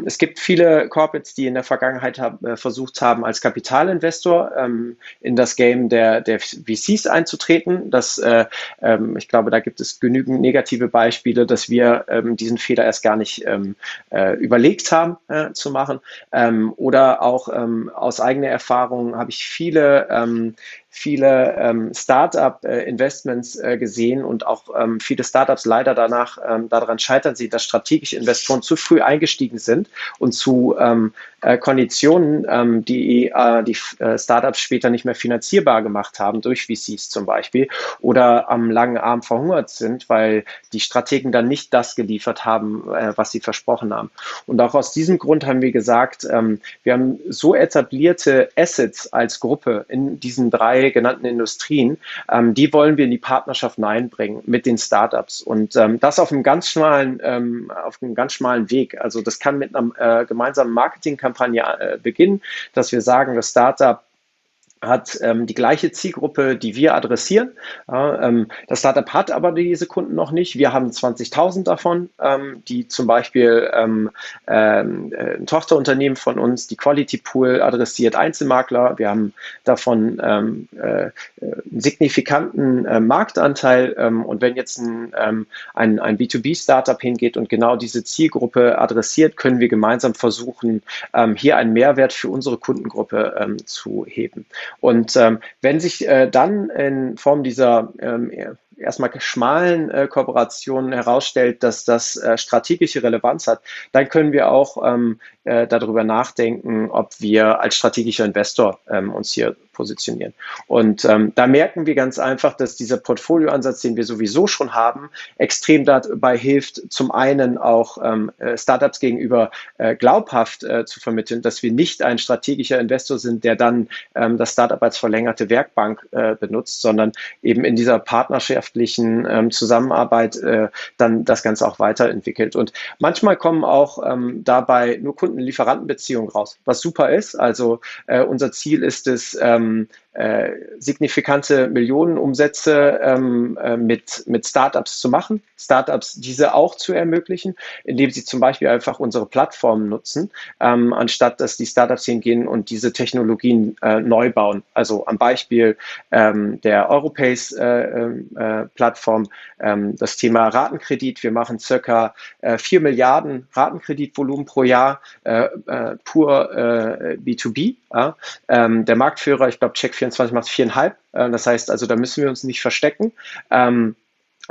es gibt viele Corporates, die in der Vergangenheit hab, äh, versucht haben, als Kapitalinvestor in das Geld Game der, der VCs einzutreten. Das, äh, ähm, ich glaube, da gibt es genügend negative Beispiele, dass wir ähm, diesen Fehler erst gar nicht ähm, äh, überlegt haben äh, zu machen. Ähm, oder auch ähm, aus eigener Erfahrung habe ich viele ähm, viele ähm, Startup-Investments äh, gesehen und auch ähm, viele Startups leider danach ähm, daran scheitern sie, dass strategische Investoren zu früh eingestiegen sind und zu ähm, äh, Konditionen, ähm, die äh, die äh, Startups später nicht mehr finanzierbar gemacht haben, durch VCs zum Beispiel, oder am langen Arm verhungert sind, weil die Strategen dann nicht das geliefert haben, äh, was sie versprochen haben. Und auch aus diesem Grund haben wir gesagt, ähm, wir haben so etablierte Assets als Gruppe in diesen drei genannten Industrien, ähm, die wollen wir in die Partnerschaft einbringen mit den Startups. Und ähm, das auf einem ganz schmalen, ähm, auf einem ganz schmalen Weg. Also das kann mit einer äh, gemeinsamen Marketingkampagne äh, beginnen, dass wir sagen, das Startup hat ähm, die gleiche Zielgruppe, die wir adressieren. Ja, ähm, das Startup hat aber diese Kunden noch nicht. Wir haben 20.000 davon, ähm, die zum Beispiel ähm, ähm, äh, ein Tochterunternehmen von uns, die Quality Pool adressiert Einzelmakler. Wir haben davon ähm, äh, einen signifikanten äh, Marktanteil. und wenn jetzt ein, ein, ein B2B-Startup hingeht und genau diese Zielgruppe adressiert, können wir gemeinsam versuchen, hier einen Mehrwert für unsere Kundengruppe zu heben. Und ähm, wenn sich äh, dann in Form dieser ähm, erstmal schmalen äh, Kooperationen herausstellt, dass das äh, strategische Relevanz hat, dann können wir auch ähm, äh, darüber nachdenken, ob wir als strategischer Investor ähm, uns hier positionieren. Und ähm, da merken wir ganz einfach, dass dieser Portfolioansatz, den wir sowieso schon haben, extrem dabei hilft, zum einen auch ähm, äh, Startups gegenüber äh, glaubhaft äh, zu vermitteln, dass wir nicht ein strategischer Investor sind, der dann ähm, das Startup als verlängerte Werkbank äh, benutzt, sondern eben in dieser partnerschaftlichen ähm, Zusammenarbeit äh, dann das Ganze auch weiterentwickelt. Und manchmal kommen auch ähm, dabei nur Kunden-Lieferanten-Beziehungen raus, was super ist. Also äh, unser Ziel ist es, ähm, äh, signifikante Millionenumsätze ähm, äh, mit, mit Startups zu machen, Startups diese auch zu ermöglichen, indem sie zum Beispiel einfach unsere Plattformen nutzen, ähm, anstatt dass die Startups hingehen und diese Technologien äh, neu bauen. Also am Beispiel ähm, der Europace-Plattform äh, äh, ähm, das Thema Ratenkredit. Wir machen circa äh, 4 Milliarden Ratenkreditvolumen pro Jahr äh, pur äh, B2B. Ja? Ähm, der Marktführer, ich glaube, Check 24 macht viereinhalb. Äh, das heißt also, da müssen wir uns nicht verstecken. Ähm,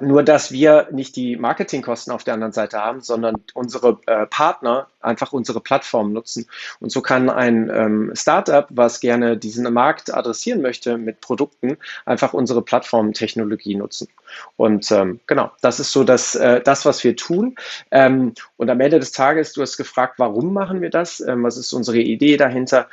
nur, dass wir nicht die Marketingkosten auf der anderen Seite haben, sondern unsere äh, Partner einfach unsere Plattform nutzen. Und so kann ein ähm, Startup, was gerne diesen Markt adressieren möchte mit Produkten, einfach unsere Plattformtechnologie nutzen. Und ähm, genau, das ist so das, äh, das was wir tun. Ähm, und am Ende des Tages, du hast gefragt, warum machen wir das? Ähm, was ist unsere Idee dahinter?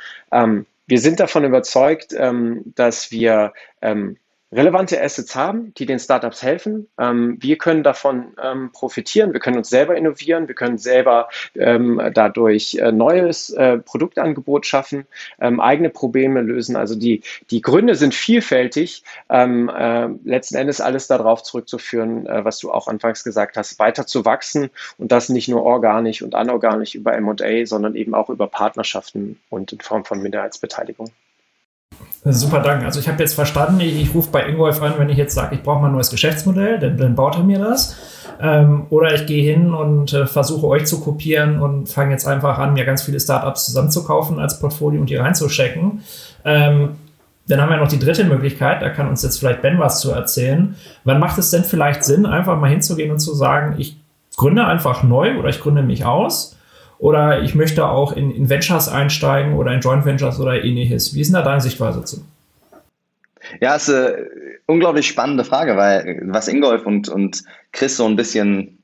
Wir sind davon überzeugt, ähm, dass wir ähm, relevante Assets haben, die den Startups helfen. Ähm, wir können davon ähm, profitieren, wir können uns selber innovieren, wir können selber ähm, dadurch äh, neues äh, Produktangebot schaffen, ähm, eigene Probleme lösen. Also die, die Gründe sind vielfältig. Ähm, äh, letzten Endes alles darauf zurückzuführen, äh, was du auch anfangs gesagt hast, weiter zu wachsen und das nicht nur organisch und anorganisch über M&A, sondern eben auch über Partnerschaften und in Form von Minderheitsbeteiligung. Super Dank. Also ich habe jetzt verstanden, ich, ich rufe bei Ingolf an, wenn ich jetzt sage, ich brauche mal ein neues Geschäftsmodell, dann, dann baut er mir das. Ähm, oder ich gehe hin und äh, versuche euch zu kopieren und fange jetzt einfach an, mir ganz viele Startups zusammenzukaufen als Portfolio und die reinzuschecken. Ähm, dann haben wir noch die dritte Möglichkeit, da kann uns jetzt vielleicht Ben was zu erzählen. Wann macht es denn vielleicht Sinn, einfach mal hinzugehen und zu sagen, ich gründe einfach neu oder ich gründe mich aus? Oder ich möchte auch in, in Ventures einsteigen oder in Joint Ventures oder ähnliches. Wie ist denn da deine Sichtweise zu? Ja, ist eine unglaublich spannende Frage, weil was Ingolf und, und Chris so ein bisschen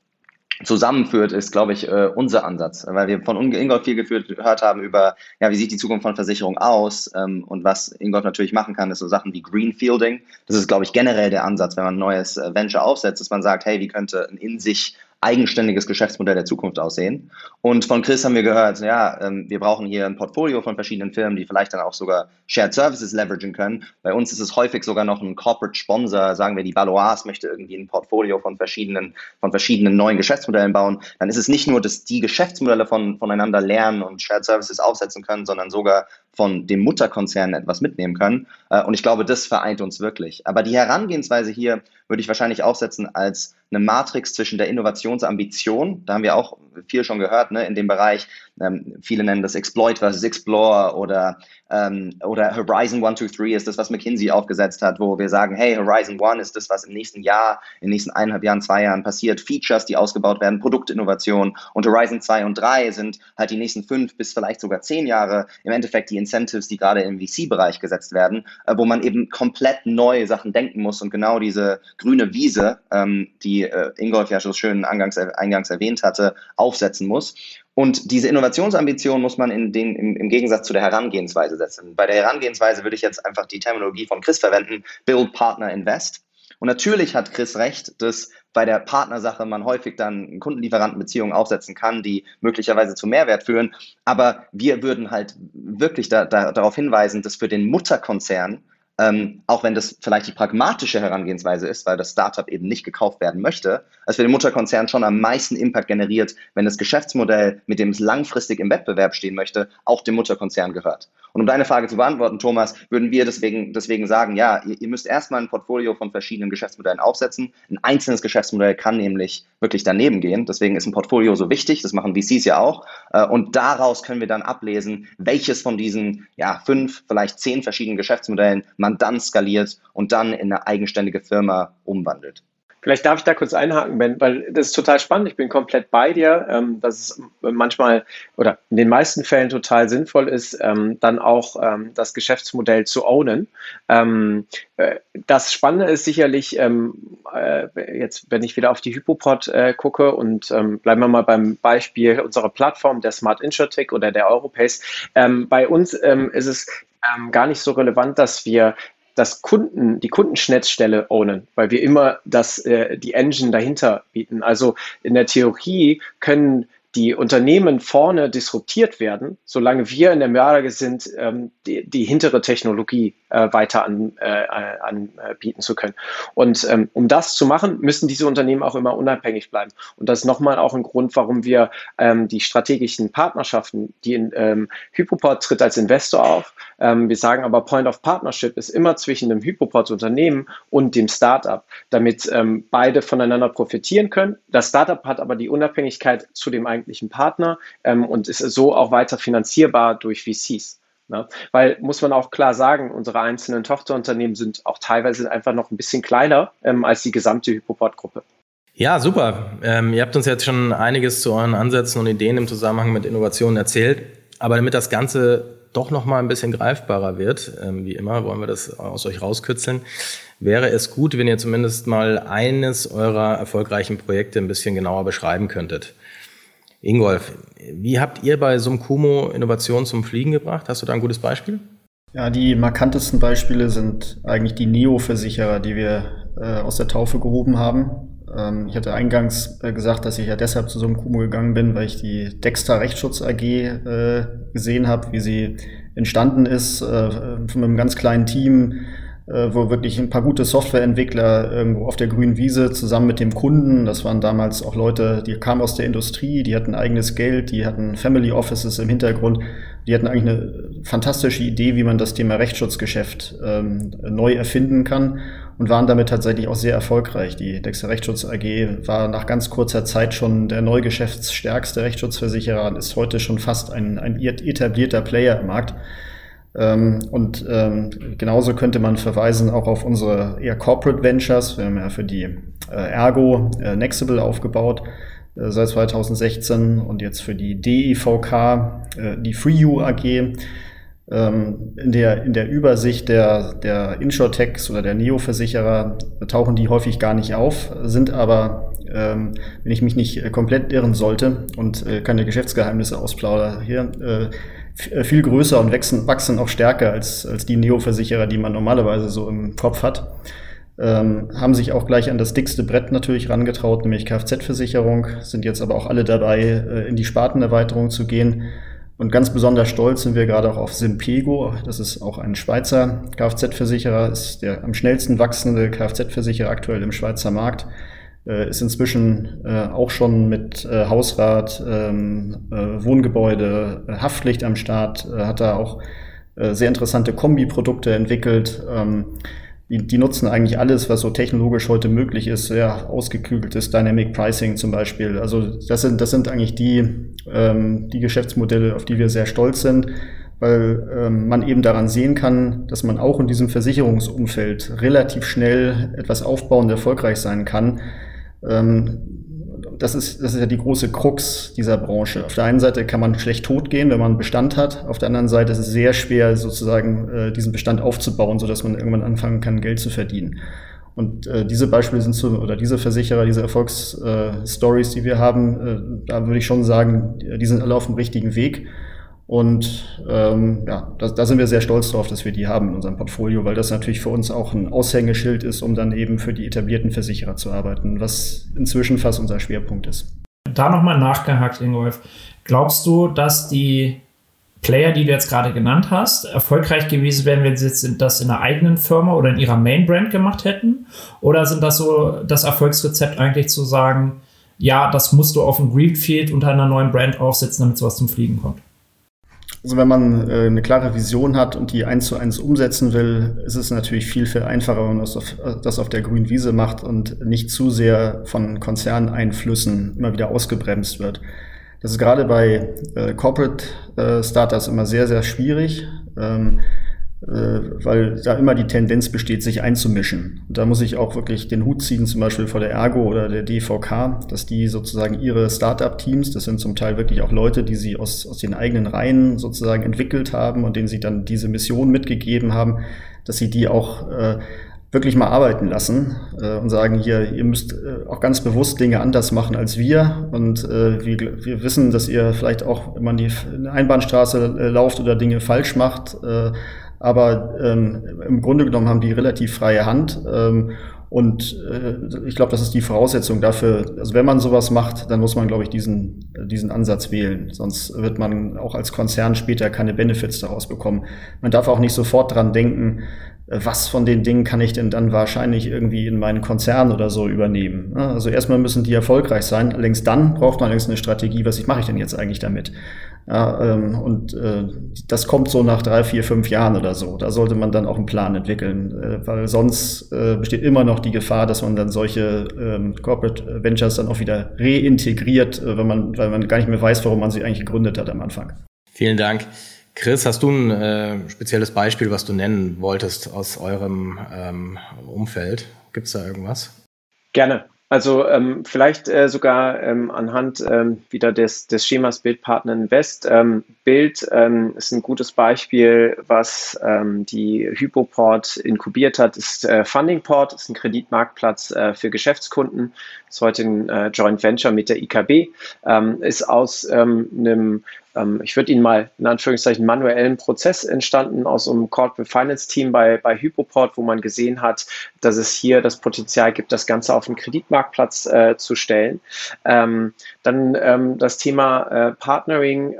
zusammenführt, ist, glaube ich, äh, unser Ansatz. Weil wir von Ingolf viel geführt, gehört haben über, ja, wie sieht die Zukunft von Versicherung aus ähm, und was Ingolf natürlich machen kann, ist so Sachen wie Greenfielding. Das ist, glaube ich, generell der Ansatz, wenn man ein neues äh, Venture aufsetzt, dass man sagt, hey, wie könnte ein in sich eigenständiges Geschäftsmodell der Zukunft aussehen. Und von Chris haben wir gehört, ja, ähm, wir brauchen hier ein Portfolio von verschiedenen Firmen, die vielleicht dann auch sogar Shared Services leveragen können. Bei uns ist es häufig sogar noch ein Corporate Sponsor, sagen wir, die Valois möchte irgendwie ein Portfolio von verschiedenen, von verschiedenen neuen Geschäftsmodellen bauen. Dann ist es nicht nur, dass die Geschäftsmodelle von, voneinander lernen und Shared Services aufsetzen können, sondern sogar von dem Mutterkonzern etwas mitnehmen können. Äh, und ich glaube, das vereint uns wirklich. Aber die Herangehensweise hier würde ich wahrscheinlich aufsetzen als eine Matrix zwischen der Innovationsambition, da haben wir auch viel schon gehört, ne, in dem Bereich, ähm, viele nennen das Exploit versus Explore oder, ähm, oder Horizon 1, 2, 3 ist das, was McKinsey aufgesetzt hat, wo wir sagen, hey, Horizon 1 ist das, was im nächsten Jahr, in den nächsten eineinhalb Jahren, zwei Jahren passiert, Features, die ausgebaut werden, Produktinnovation. Und Horizon 2 und 3 sind halt die nächsten fünf bis vielleicht sogar zehn Jahre im Endeffekt die Incentives, die gerade im VC-Bereich gesetzt werden, äh, wo man eben komplett neue Sachen denken muss. Und genau diese grüne Wiese, ähm, die äh, Ingolf ja schon schön eingangs, eingangs erwähnt hatte, aufsetzen muss. Und diese Innovationsambition muss man in den, im, im, Gegensatz zu der Herangehensweise setzen. Bei der Herangehensweise würde ich jetzt einfach die Terminologie von Chris verwenden, Build, Partner, Invest. Und natürlich hat Chris recht, dass bei der Partnersache man häufig dann Kundenlieferantenbeziehungen aufsetzen kann, die möglicherweise zu Mehrwert führen. Aber wir würden halt wirklich da, da, darauf hinweisen, dass für den Mutterkonzern ähm, auch wenn das vielleicht die pragmatische Herangehensweise ist, weil das Startup eben nicht gekauft werden möchte, als für den Mutterkonzern schon am meisten Impact generiert, wenn das Geschäftsmodell, mit dem es langfristig im Wettbewerb stehen möchte, auch dem Mutterkonzern gehört. Und um deine Frage zu beantworten, Thomas, würden wir deswegen, deswegen sagen, ja, ihr, ihr müsst erstmal ein Portfolio von verschiedenen Geschäftsmodellen aufsetzen. Ein einzelnes Geschäftsmodell kann nämlich wirklich daneben gehen. Deswegen ist ein Portfolio so wichtig. Das machen VCs ja auch. Äh, und daraus können wir dann ablesen, welches von diesen ja, fünf, vielleicht zehn verschiedenen Geschäftsmodellen dann skaliert und dann in eine eigenständige Firma umwandelt. Vielleicht darf ich da kurz einhaken, Ben, weil das ist total spannend. Ich bin komplett bei dir, ähm, dass es manchmal oder in den meisten Fällen total sinnvoll ist, ähm, dann auch ähm, das Geschäftsmodell zu ownen. Äh, das Spannende ist sicherlich, äh, jetzt wenn ich wieder auf die Hypopod äh, gucke und bleiben wir mal beim Beispiel unserer Plattform, der Smart Insurtech oder der Europace. bei uns ist es gar nicht so relevant, dass wir das Kunden, die Kundenschnittstelle ownen, weil wir immer das, äh, die Engine dahinter bieten. Also in der Theorie können die Unternehmen vorne disruptiert werden, solange wir in der Lage sind, ähm, die, die hintere Technologie äh, weiter anbieten äh, an, äh, zu können. Und ähm, um das zu machen, müssen diese Unternehmen auch immer unabhängig bleiben. Und das ist nochmal auch ein Grund, warum wir ähm, die strategischen Partnerschaften, die in ähm, Hypoport tritt als Investor auf. Ähm, wir sagen aber Point of Partnership ist immer zwischen dem Hypoport-Unternehmen und dem Startup, damit ähm, beide voneinander profitieren können. Das Startup hat aber die Unabhängigkeit zu dem eigentlichen Partner ähm, und ist so auch weiter finanzierbar durch VCs. Ne? Weil, muss man auch klar sagen, unsere einzelnen Tochterunternehmen sind auch teilweise einfach noch ein bisschen kleiner ähm, als die gesamte Hypoport-Gruppe. Ja, super. Ähm, ihr habt uns jetzt schon einiges zu euren Ansätzen und Ideen im Zusammenhang mit Innovationen erzählt. Aber damit das Ganze doch noch mal ein bisschen greifbarer wird, ähm, wie immer, wollen wir das aus euch rauskürzeln, wäre es gut, wenn ihr zumindest mal eines eurer erfolgreichen Projekte ein bisschen genauer beschreiben könntet. Ingolf, wie habt ihr bei Sumkumo Innovation zum Fliegen gebracht? Hast du da ein gutes Beispiel? Ja, die markantesten Beispiele sind eigentlich die Neo-Versicherer, die wir äh, aus der Taufe gehoben haben. Ähm, ich hatte eingangs äh, gesagt, dass ich ja deshalb zu Sumkumo gegangen bin, weil ich die Dexter Rechtsschutz AG äh, gesehen habe, wie sie entstanden ist, äh, von einem ganz kleinen Team äh, wo wirklich ein paar gute Softwareentwickler irgendwo auf der grünen Wiese zusammen mit dem Kunden, das waren damals auch Leute, die kamen aus der Industrie, die hatten eigenes Geld, die hatten Family Offices im Hintergrund, Die hatten eigentlich eine fantastische Idee, wie man das Thema Rechtsschutzgeschäft ähm, neu erfinden kann und waren damit tatsächlich auch sehr erfolgreich. Die Dexter Rechtsschutz AG war nach ganz kurzer Zeit schon der neugeschäftsstärkste Rechtsschutzversicherer und ist heute schon fast ein, ein etablierter Player im Markt. Ähm, und ähm, genauso könnte man verweisen auch auf unsere eher Corporate Ventures. Wir haben ja für die äh, Ergo äh, Nextable aufgebaut äh, seit 2016 und jetzt für die DEVK die FreeU AG. Ähm, in, der, in der Übersicht der, der Insurtechs oder der Neo-Versicherer tauchen die häufig gar nicht auf, sind aber, ähm, wenn ich mich nicht komplett irren sollte und keine Geschäftsgeheimnisse ausplaudere hier, viel größer und wachsen, wachsen auch stärker als, als die Neo-Versicherer, die man normalerweise so im Kopf hat. Ähm, haben sich auch gleich an das dickste Brett natürlich rangetraut, nämlich Kfz-Versicherung, sind jetzt aber auch alle dabei, äh, in die Spartenerweiterung zu gehen. Und ganz besonders stolz sind wir gerade auch auf Simpego. Das ist auch ein Schweizer Kfz-Versicherer, ist der am schnellsten wachsende Kfz-Versicherer aktuell im Schweizer Markt äh, ist inzwischen äh, auch schon mit äh, Hausrat, ähm, äh, Wohngebäude, äh, Haftpflicht am Start, äh, hat da auch äh, sehr interessante Kombiprodukte entwickelt. Ähm, die, die nutzen eigentlich alles, was so technologisch heute möglich ist, sehr ausgeklügeltes Dynamic Pricing zum Beispiel. Also das sind, das sind eigentlich die, ähm, die Geschäftsmodelle, auf die wir sehr stolz sind weil ähm, man eben daran sehen kann, dass man auch in diesem Versicherungsumfeld relativ schnell etwas aufbauend erfolgreich sein kann, das ist, das ist ja die große Krux dieser Branche. Auf der einen Seite kann man schlecht totgehen, wenn man Bestand hat. Auf der anderen Seite ist es sehr schwer, sozusagen äh, diesen Bestand aufzubauen, sodass man irgendwann anfangen kann, Geld zu verdienen. Und äh, diese Beispiele sind so, oder diese Versicherer, diese Erfolgsstories, äh, die wir haben, äh, da würde ich schon sagen, die sind alle auf dem richtigen Weg. Und ähm, ja, da, da sind wir sehr stolz drauf, dass wir die haben in unserem Portfolio, weil das natürlich für uns auch ein Aushängeschild ist, um dann eben für die etablierten Versicherer zu arbeiten, was inzwischen fast unser Schwerpunkt ist. Da nochmal nachgehakt, Ingolf. Glaubst du, dass die Player, die du jetzt gerade genannt hast, erfolgreich gewesen wären, wenn sie jetzt das in einer eigenen Firma oder in ihrer Main-Brand gemacht hätten? Oder sind das so das Erfolgsrezept eigentlich zu sagen, ja, das musst du auf dem Greenfield unter einer neuen Brand aufsetzen, damit sowas zum Fliegen kommt? Also wenn man äh, eine klare Vision hat und die eins zu eins umsetzen will, ist es natürlich viel, viel einfacher, wenn man das auf, das auf der grünen Wiese macht und nicht zu sehr von Konzerneinflüssen immer wieder ausgebremst wird. Das ist gerade bei äh, Corporate äh, Startups immer sehr, sehr schwierig. Ähm, äh, weil da immer die Tendenz besteht, sich einzumischen. Und da muss ich auch wirklich den Hut ziehen, zum Beispiel vor der Ergo oder der DVK, dass die sozusagen ihre Startup-Teams, das sind zum Teil wirklich auch Leute, die sie aus, aus den eigenen Reihen sozusagen entwickelt haben und denen sie dann diese Mission mitgegeben haben, dass sie die auch äh, wirklich mal arbeiten lassen äh, und sagen, hier, ihr müsst äh, auch ganz bewusst Dinge anders machen als wir. Und äh, wir, wir wissen, dass ihr vielleicht auch, wenn man die Einbahnstraße äh, lauft oder Dinge falsch macht, äh, aber ähm, im Grunde genommen haben die relativ freie Hand. Ähm, und äh, ich glaube, das ist die Voraussetzung dafür. Also wenn man sowas macht, dann muss man, glaube ich, diesen, diesen Ansatz wählen. Sonst wird man auch als Konzern später keine Benefits daraus bekommen. Man darf auch nicht sofort dran denken, äh, was von den Dingen kann ich denn dann wahrscheinlich irgendwie in meinen Konzern oder so übernehmen. Also erstmal müssen die erfolgreich sein. Allerdings dann braucht man allerdings eine Strategie, was mache ich denn jetzt eigentlich damit? Ja, ähm, und äh, das kommt so nach drei, vier, fünf Jahren oder so. Da sollte man dann auch einen Plan entwickeln, äh, weil sonst äh, besteht immer noch die Gefahr, dass man dann solche ähm, Corporate Ventures dann auch wieder reintegriert, äh, wenn man, weil man gar nicht mehr weiß, warum man sie eigentlich gegründet hat am Anfang. Vielen Dank. Chris, hast du ein äh, spezielles Beispiel, was du nennen wolltest aus eurem ähm, Umfeld? Gibt es da irgendwas? Gerne. Also ähm, vielleicht äh, sogar ähm, anhand ähm, wieder des, des Schemas Bildpartner Invest. Ähm, Bild ähm, ist ein gutes Beispiel, was ähm, die Hypoport inkubiert hat, ist äh, Fundingport, ist ein Kreditmarktplatz äh, für Geschäftskunden, ist heute ein äh, Joint Venture mit der IKB, ähm, ist aus ähm, einem ähm, ich würde Ihnen mal in Anführungszeichen manuellen Prozess entstanden aus einem Corporate Finance Team bei, bei Hypoport, wo man gesehen hat, dass es hier das Potenzial gibt, das Ganze auf den Kreditmarktplatz äh, zu stellen. Ähm, dann ähm, das Thema äh, Partnering.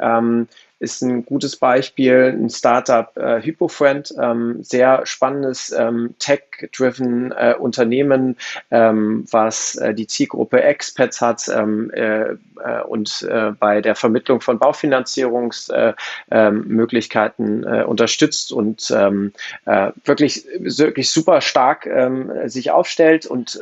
Ist ein gutes Beispiel, ein Startup äh, HypoFriend, ähm, sehr spannendes ähm, Tech-driven äh, Unternehmen, ähm, was äh, die Zielgruppe Expats hat ähm, äh, äh, und äh, bei der Vermittlung von Baufinanzierungsmöglichkeiten äh, ähm, unterstützt und ähm, wirklich, wirklich super stark sich aufstellt und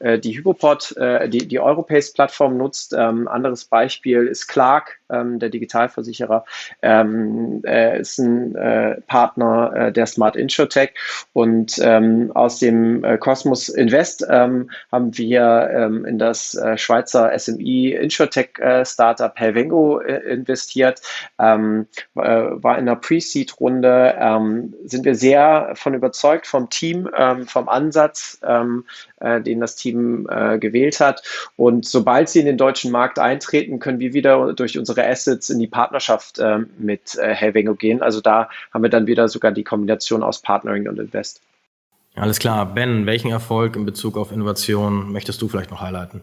die Hypopod, die, die Europace-Plattform nutzt. anderes Beispiel ist Clark, der Digitalversicherer, ist ein Partner der Smart Insurtech. Und aus dem Cosmos Invest haben wir in das Schweizer SMI Insurtech äh, Helvengo äh, investiert, ähm, äh, war in der Pre-Seed-Runde, ähm, sind wir sehr von überzeugt vom Team, ähm, vom Ansatz, ähm, äh, den das Team äh, gewählt hat. Und sobald sie in den deutschen Markt eintreten, können wir wieder durch unsere Assets in die Partnerschaft äh, mit äh, Helvengo gehen. Also da haben wir dann wieder sogar die Kombination aus Partnering und Invest. Alles klar. Ben, welchen Erfolg in Bezug auf Innovation möchtest du vielleicht noch highlighten?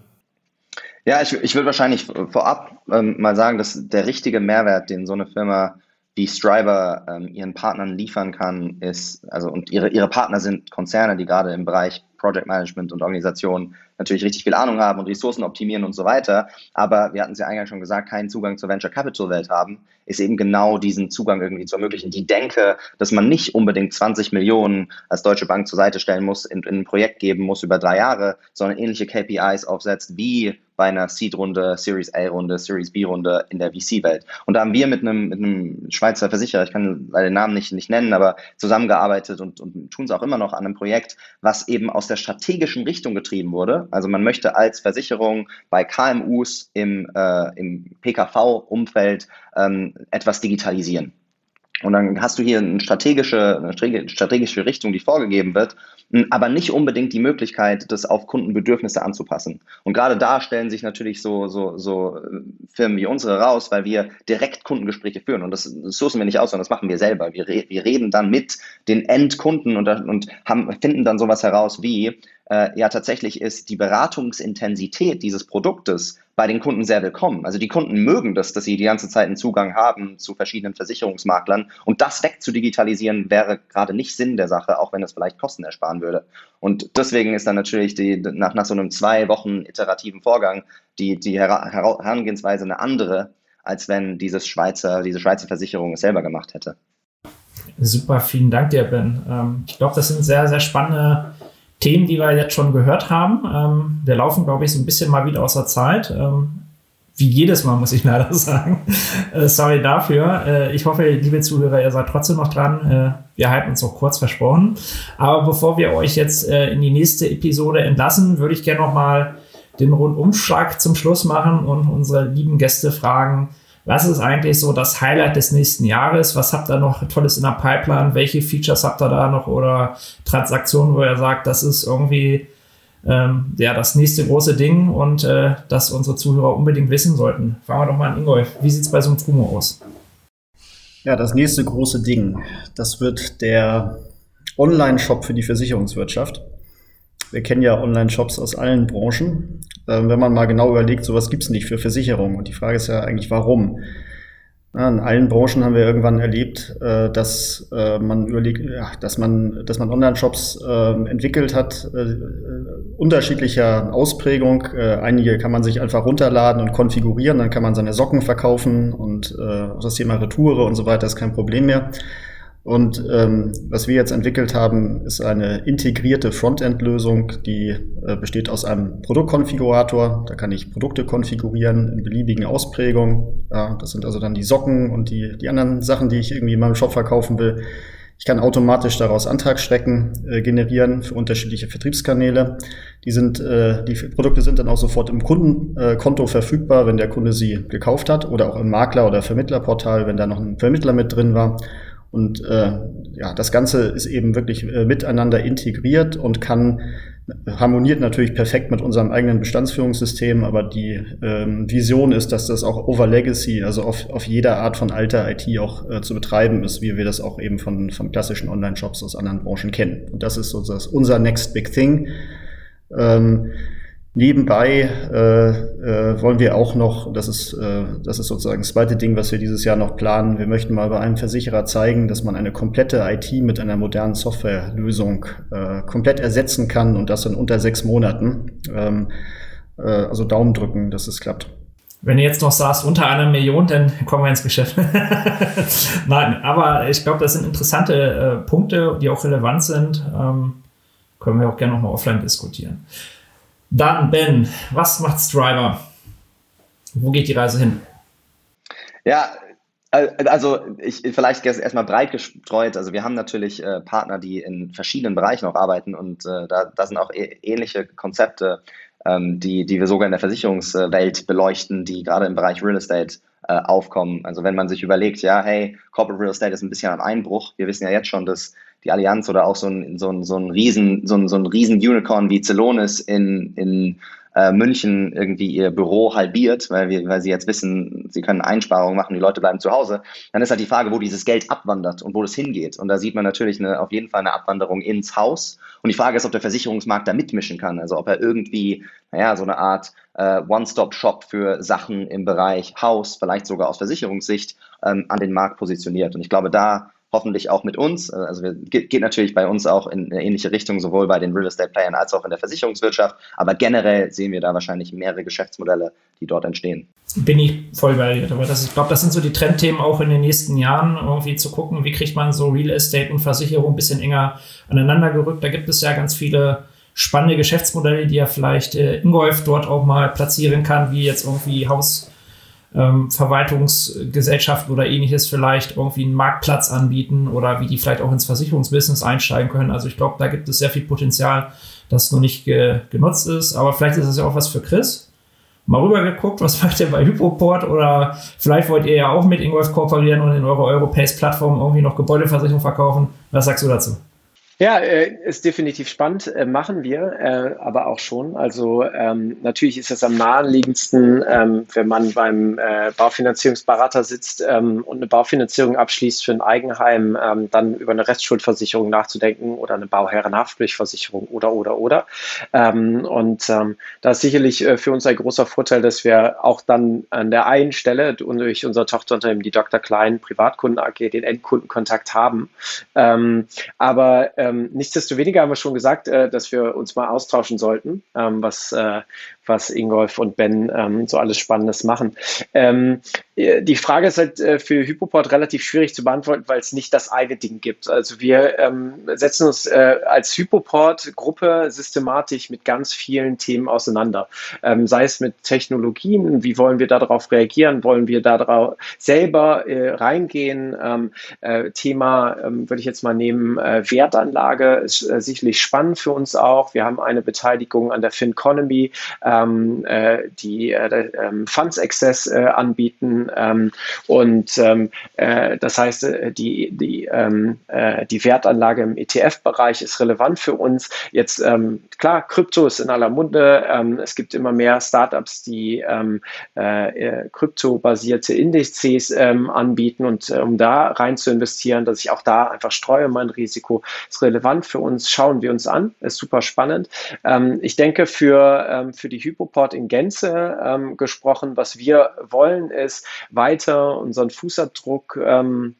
Ja, ich, ich würde wahrscheinlich vorab ähm, mal sagen, dass der richtige Mehrwert, den so eine Firma wie Striver ähm, ihren Partnern liefern kann, ist, also und ihre, ihre Partner sind Konzerne, die gerade im Bereich Project Management und Organisation natürlich richtig viel Ahnung haben und Ressourcen optimieren und so weiter. Aber wir hatten es ja eingangs schon gesagt, keinen Zugang zur Venture Capital Welt haben, ist eben genau diesen Zugang irgendwie zu ermöglichen. Die Denke, dass man nicht unbedingt 20 Millionen als Deutsche Bank zur Seite stellen muss, in, in ein Projekt geben muss über drei Jahre, sondern ähnliche KPIs aufsetzt wie bei einer Seed-Runde, Series A-Runde, Series B-Runde in der VC-Welt. Und da haben wir mit einem, mit einem Schweizer Versicherer, ich kann den Namen nicht, nicht nennen, aber zusammengearbeitet und, und tun es auch immer noch an einem Projekt, was eben aus der strategischen Richtung getrieben wurde. Also man möchte als Versicherung bei KMUs im, äh, im PKV-Umfeld ähm, etwas digitalisieren. Und dann hast du hier eine strategische, eine strategische Richtung, die vorgegeben wird, aber nicht unbedingt die Möglichkeit, das auf Kundenbedürfnisse anzupassen. Und gerade da stellen sich natürlich so, so, so äh, Firmen wie unsere raus, weil wir direkt Kundengespräche führen. Und das, das sourcen wir nicht aus, sondern das machen wir selber. Wir, wir reden dann mit den Endkunden und, und haben, finden dann sowas heraus wie, äh, ja tatsächlich ist die Beratungsintensität dieses Produktes bei den Kunden sehr willkommen. Also die Kunden mögen das, dass sie die ganze Zeit einen Zugang haben zu verschiedenen Versicherungsmaklern. Und das wegzudigitalisieren wäre gerade nicht Sinn der Sache, auch wenn es vielleicht Kosten ersparen würde. Und deswegen ist dann natürlich die, nach, nach so einem zwei Wochen iterativen Vorgang die, die Herangehensweise eine andere, als wenn dieses Schweizer, diese Schweizer Versicherung es selber gemacht hätte. Super, vielen Dank dir, Ben. Ähm, ich glaube, das sind sehr, sehr spannende Themen, die wir jetzt schon gehört haben. Ähm, wir laufen, glaube ich, so ein bisschen mal wieder aus der Zeit. Ähm, wie jedes Mal, muss ich leider sagen. Äh, sorry dafür. Äh, ich hoffe, liebe Zuhörer, ihr seid trotzdem noch dran. Äh, wir halten uns auch kurz versprochen. Aber bevor wir euch jetzt äh, in die nächste Episode entlassen, würde ich gerne noch mal den Rundumschlag zum Schluss machen und unsere lieben Gäste fragen, was ist eigentlich so das Highlight des nächsten Jahres? Was habt ihr noch Tolles in der Pipeline? Welche Features habt ihr da noch oder Transaktionen, wo ihr sagt, das ist irgendwie ähm, ja, das nächste große Ding und äh, das unsere Zuhörer unbedingt wissen sollten? Fangen wir doch mal an Ingolf. Wie sieht es bei so einem Fumo aus? Ja, das nächste große Ding, das wird der Online-Shop für die Versicherungswirtschaft. Wir kennen ja Online-Shops aus allen Branchen. Ähm, wenn man mal genau überlegt, sowas gibt es nicht für Versicherungen. Und die Frage ist ja eigentlich, warum? Ja, in allen Branchen haben wir irgendwann erlebt, äh, dass äh, man überlegt, ja, dass man, dass man Online-Shops äh, entwickelt hat, äh, unterschiedlicher Ausprägung. Äh, einige kann man sich einfach runterladen und konfigurieren, dann kann man seine Socken verkaufen und äh, das Thema Retoure und so weiter ist kein Problem mehr. Und ähm, was wir jetzt entwickelt haben, ist eine integrierte Frontend-Lösung, die äh, besteht aus einem Produktkonfigurator. Da kann ich Produkte konfigurieren in beliebigen Ausprägungen. Ja, das sind also dann die Socken und die, die anderen Sachen, die ich irgendwie in meinem Shop verkaufen will. Ich kann automatisch daraus Antragsstrecken äh, generieren für unterschiedliche Vertriebskanäle. Die, sind, äh, die Produkte sind dann auch sofort im Kundenkonto äh, verfügbar, wenn der Kunde sie gekauft hat oder auch im Makler- oder Vermittlerportal, wenn da noch ein Vermittler mit drin war. Und äh, ja, das Ganze ist eben wirklich äh, miteinander integriert und kann harmoniert natürlich perfekt mit unserem eigenen Bestandsführungssystem, aber die ähm, Vision ist, dass das auch over Legacy, also auf, auf jeder Art von alter IT auch äh, zu betreiben ist, wie wir das auch eben von, von klassischen Online-Shops aus anderen Branchen kennen. Und das ist so unser Next Big Thing. Ähm, Nebenbei äh, äh, wollen wir auch noch, das ist, äh, das ist sozusagen das zweite Ding, was wir dieses Jahr noch planen. Wir möchten mal bei einem Versicherer zeigen, dass man eine komplette IT mit einer modernen Softwarelösung äh, komplett ersetzen kann und das in unter sechs Monaten. Ähm, äh, also Daumen drücken, dass es klappt. Wenn ihr jetzt noch sagst, unter einer Million, dann kommen wir ins Geschäft. Nein, aber ich glaube, das sind interessante äh, Punkte, die auch relevant sind. Ähm, können wir auch gerne nochmal offline diskutieren. Dann, Ben, was macht Striver? Wo geht die Reise hin? Ja, also ich vielleicht erstmal breit gestreut. Also wir haben natürlich äh, Partner, die in verschiedenen Bereichen auch arbeiten und äh, da, da sind auch e ähnliche Konzepte, ähm, die, die wir sogar in der Versicherungswelt beleuchten, die gerade im Bereich Real Estate äh, aufkommen. Also wenn man sich überlegt, ja, hey, Corporate Real Estate ist ein bisschen am Einbruch. Wir wissen ja jetzt schon, dass die Allianz oder auch so ein, so ein, so ein Riesen, so ein, so ein Riesen Unicorn wie Celonis in, in äh, München irgendwie ihr Büro halbiert, weil, wir, weil sie jetzt wissen, sie können Einsparungen machen, die Leute bleiben zu Hause, dann ist halt die Frage, wo dieses Geld abwandert und wo das hingeht. Und da sieht man natürlich eine, auf jeden Fall eine Abwanderung ins Haus. Und die Frage ist, ob der Versicherungsmarkt da mitmischen kann, also ob er irgendwie, naja, so eine Art äh, One-Stop-Shop für Sachen im Bereich Haus, vielleicht sogar aus Versicherungssicht, ähm, an den Markt positioniert. Und ich glaube, da hoffentlich auch mit uns. Also wir, geht natürlich bei uns auch in eine ähnliche Richtung, sowohl bei den Real Estate Playern als auch in der Versicherungswirtschaft. Aber generell sehen wir da wahrscheinlich mehrere Geschäftsmodelle, die dort entstehen. Bin ich voll bei dir. Aber das, ich glaube, das sind so die Trendthemen auch in den nächsten Jahren, irgendwie zu gucken, wie kriegt man so Real Estate und Versicherung ein bisschen enger aneinander gerückt. Da gibt es ja ganz viele spannende Geschäftsmodelle, die ja vielleicht äh, Ingolf dort auch mal platzieren kann, wie jetzt irgendwie Haus ähm, Verwaltungsgesellschaften oder ähnliches vielleicht irgendwie einen Marktplatz anbieten oder wie die vielleicht auch ins Versicherungsbusiness einsteigen können. Also ich glaube, da gibt es sehr viel Potenzial, das noch nicht ge genutzt ist. Aber vielleicht ist es ja auch was für Chris. Mal rübergeguckt, was macht ihr bei Hypoport oder vielleicht wollt ihr ja auch mit Ingolf kooperieren und in eurer Europace-Plattform irgendwie noch Gebäudeversicherung verkaufen. Was sagst du dazu? Ja, äh, ist definitiv spannend, äh, machen wir, äh, aber auch schon. Also ähm, natürlich ist es am naheliegendsten, ähm, wenn man beim Baufinanzierungsberater sitzt ähm, und eine Baufinanzierung abschließt für ein Eigenheim, dann über eine Restschuldversicherung nachzudenken oder eine Bauherrenhaftpflichtversicherung oder oder oder. Und da ist sicherlich für uns ein großer Vorteil, dass wir auch dann an der einen Stelle durch unser Tochterunternehmen, die Dr. Klein Privatkunden AG, den Endkundenkontakt haben. aber ähm, nichtsdestoweniger haben wir schon gesagt, äh, dass wir uns mal austauschen sollten, ähm, was, äh, was Ingolf und Ben ähm, so alles Spannendes machen. Ähm, äh, die Frage ist halt äh, für Hypoport relativ schwierig zu beantworten, weil es nicht das eine Ding gibt. Also wir ähm, setzen uns äh, als Hypoport-Gruppe systematisch mit ganz vielen Themen auseinander. Ähm, sei es mit Technologien, wie wollen wir darauf reagieren, wollen wir darauf selber äh, reingehen. Ähm, äh, Thema ähm, würde ich jetzt mal nehmen, äh, Wertanlage ist sicherlich spannend für uns auch. Wir haben eine Beteiligung an der FinConomy. Äh, ähm, äh, die äh, ähm, Funds Access äh, anbieten. Ähm, und ähm, äh, das heißt, äh, die, die, ähm, äh, die Wertanlage im ETF-Bereich ist relevant für uns. Jetzt, ähm, klar, Krypto ist in aller Munde. Es gibt immer mehr Startups, die kryptobasierte Indizes anbieten. Und um da rein zu investieren, dass ich auch da einfach streue mein Risiko, ist relevant für uns. Schauen wir uns an. Ist super spannend. Ich denke, für, für die Hypoport in Gänze ähm, gesprochen. Was wir wollen, ist weiter unseren Fußabdruck ähm,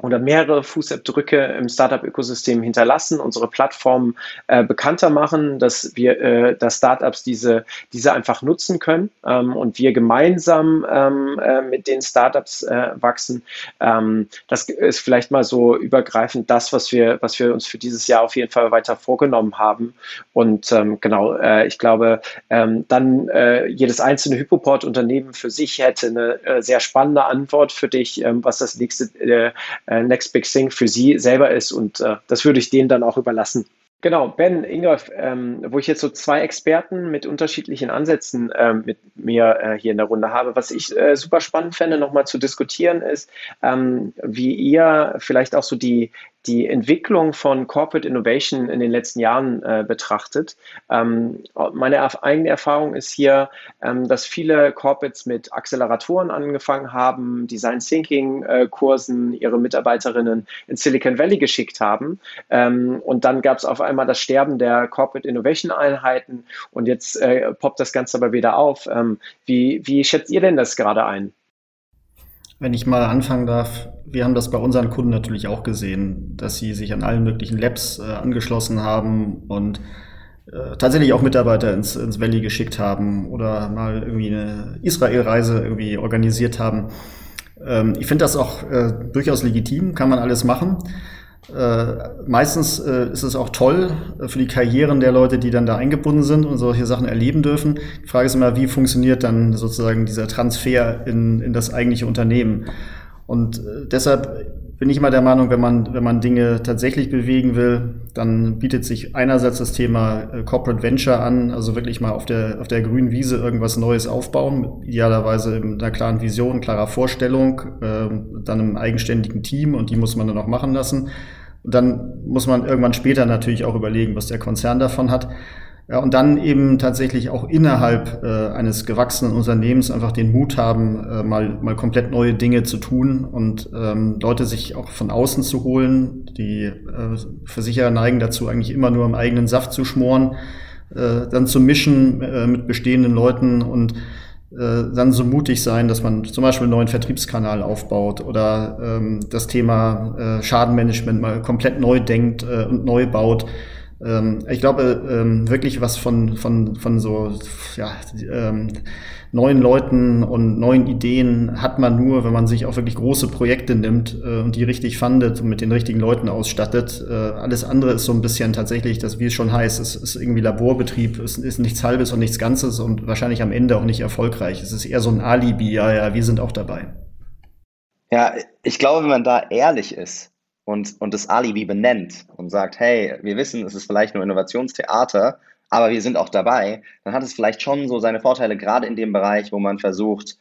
oder mehrere Fußabdrücke im Startup-Ökosystem hinterlassen, unsere Plattform äh, bekannter machen, dass wir, äh, dass Startups diese, diese einfach nutzen können ähm, und wir gemeinsam ähm, äh, mit den Startups äh, wachsen. Ähm, das ist vielleicht mal so übergreifend das, was wir, was wir uns für dieses Jahr auf jeden Fall weiter vorgenommen haben. Und ähm, genau, äh, ich glaube, ähm, dann äh, jedes einzelne Hypoport-Unternehmen für sich hätte eine äh, sehr spannende Antwort für dich, ähm, was das nächste äh, Next Big Thing für sie selber ist. Und äh, das würde ich denen dann auch überlassen. Genau, Ben, Ingolf, ähm, wo ich jetzt so zwei Experten mit unterschiedlichen Ansätzen ähm, mit mir äh, hier in der Runde habe. Was ich äh, super spannend fände, nochmal zu diskutieren, ist, ähm, wie ihr vielleicht auch so die, die Entwicklung von Corporate Innovation in den letzten Jahren äh, betrachtet. Ähm, meine eigene Erfahrung ist hier, ähm, dass viele Corporates mit Acceleratoren angefangen haben, Design Thinking äh, Kursen ihre Mitarbeiterinnen in Silicon Valley geschickt haben. Ähm, und dann gab es auf einmal das Sterben der Corporate Innovation Einheiten und jetzt äh, poppt das Ganze aber wieder auf. Ähm, wie, wie schätzt ihr denn das gerade ein? Wenn ich mal anfangen darf, wir haben das bei unseren Kunden natürlich auch gesehen, dass sie sich an allen möglichen Labs äh, angeschlossen haben und äh, tatsächlich auch Mitarbeiter ins, ins Valley geschickt haben oder mal irgendwie eine Israel-Reise irgendwie organisiert haben. Ähm, ich finde das auch äh, durchaus legitim, kann man alles machen. Äh, meistens äh, ist es auch toll äh, für die Karrieren der Leute, die dann da eingebunden sind und solche Sachen erleben dürfen. Die Frage ist immer, wie funktioniert dann sozusagen dieser Transfer in, in das eigentliche Unternehmen? Und äh, deshalb bin ich immer der Meinung, wenn man, wenn man Dinge tatsächlich bewegen will, dann bietet sich einerseits das Thema äh, Corporate Venture an, also wirklich mal auf der, auf der grünen Wiese irgendwas Neues aufbauen, idealerweise mit einer klaren Vision, klarer Vorstellung, äh, dann einem eigenständigen Team und die muss man dann auch machen lassen. Und dann muss man irgendwann später natürlich auch überlegen, was der Konzern davon hat. Ja, und dann eben tatsächlich auch innerhalb äh, eines gewachsenen Unternehmens einfach den Mut haben, äh, mal, mal komplett neue Dinge zu tun und ähm, Leute sich auch von außen zu holen. Die äh, Versicherer neigen dazu, eigentlich immer nur im eigenen Saft zu schmoren, äh, dann zu mischen äh, mit bestehenden Leuten und äh, dann so mutig sein, dass man zum Beispiel einen neuen Vertriebskanal aufbaut oder ähm, das Thema äh, Schadenmanagement mal komplett neu denkt äh, und neu baut. Ähm, ich glaube, ähm, wirklich was von, von, von so ja, ähm, neuen Leuten und neuen Ideen hat man nur, wenn man sich auch wirklich große Projekte nimmt äh, und die richtig fundet und mit den richtigen Leuten ausstattet. Äh, alles andere ist so ein bisschen tatsächlich, das wie es schon heißt, es ist irgendwie Laborbetrieb, es ist nichts Halbes und nichts Ganzes und wahrscheinlich am Ende auch nicht erfolgreich. Es ist eher so ein Alibi, ja, ja, wir sind auch dabei. Ja, ich glaube, wenn man da ehrlich ist, und, und das Alibi benennt und sagt, hey, wir wissen, es ist vielleicht nur Innovationstheater, aber wir sind auch dabei, dann hat es vielleicht schon so seine Vorteile, gerade in dem Bereich, wo man versucht,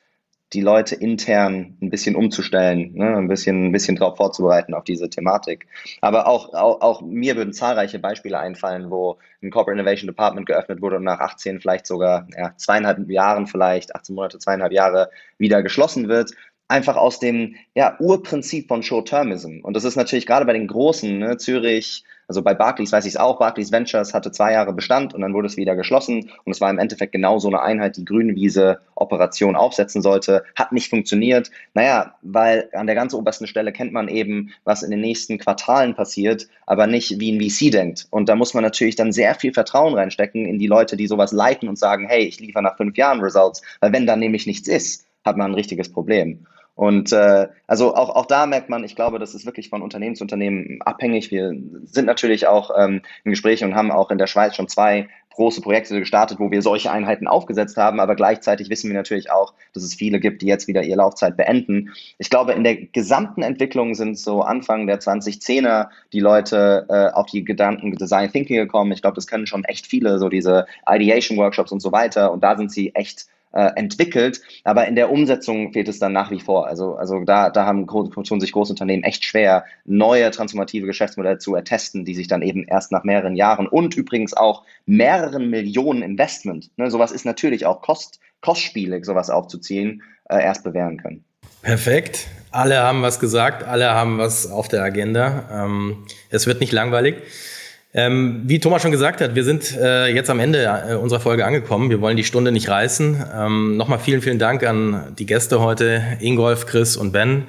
die Leute intern ein bisschen umzustellen, ne, ein bisschen, ein bisschen darauf vorzubereiten auf diese Thematik. Aber auch, auch, auch mir würden zahlreiche Beispiele einfallen, wo ein Corporate Innovation Department geöffnet wurde und nach 18, vielleicht sogar ja, zweieinhalb Jahren, vielleicht 18 Monate, zweieinhalb Jahre wieder geschlossen wird, einfach aus dem ja, Urprinzip von Short-Termism. Und das ist natürlich gerade bei den Großen, ne, Zürich, also bei Barclays weiß ich es auch, Barclays Ventures hatte zwei Jahre Bestand und dann wurde es wieder geschlossen und es war im Endeffekt genau so eine Einheit, die Grünwiese Operation aufsetzen sollte, hat nicht funktioniert. Naja, weil an der ganz obersten Stelle kennt man eben, was in den nächsten Quartalen passiert, aber nicht wie ein VC denkt. Und da muss man natürlich dann sehr viel Vertrauen reinstecken in die Leute, die sowas leiten und sagen, hey, ich liefere nach fünf Jahren Results, weil wenn da nämlich nichts ist, hat man ein richtiges Problem. Und äh, also auch, auch da merkt man, ich glaube, das ist wirklich von Unternehmen zu Unternehmen abhängig. Wir sind natürlich auch ähm, im Gespräch und haben auch in der Schweiz schon zwei große Projekte gestartet, wo wir solche Einheiten aufgesetzt haben, aber gleichzeitig wissen wir natürlich auch, dass es viele gibt, die jetzt wieder ihre Laufzeit beenden. Ich glaube, in der gesamten Entwicklung sind so Anfang der 2010er die Leute äh, auf die Gedanken Design Thinking gekommen. Ich glaube, das können schon echt viele, so diese Ideation Workshops und so weiter. Und da sind sie echt äh, entwickelt, aber in der Umsetzung fehlt es dann nach wie vor. Also, also da, da haben tun sich Großunternehmen echt schwer, neue transformative Geschäftsmodelle zu ertesten, die sich dann eben erst nach mehreren Jahren und übrigens auch mehreren Millionen Investment, ne, sowas ist natürlich auch kost, kostspielig, sowas aufzuziehen, äh, erst bewähren können. Perfekt. Alle haben was gesagt, alle haben was auf der Agenda. Ähm, es wird nicht langweilig. Ähm, wie Thomas schon gesagt hat, wir sind äh, jetzt am Ende äh, unserer Folge angekommen. Wir wollen die Stunde nicht reißen. Ähm, Nochmal vielen, vielen Dank an die Gäste heute, Ingolf, Chris und Ben.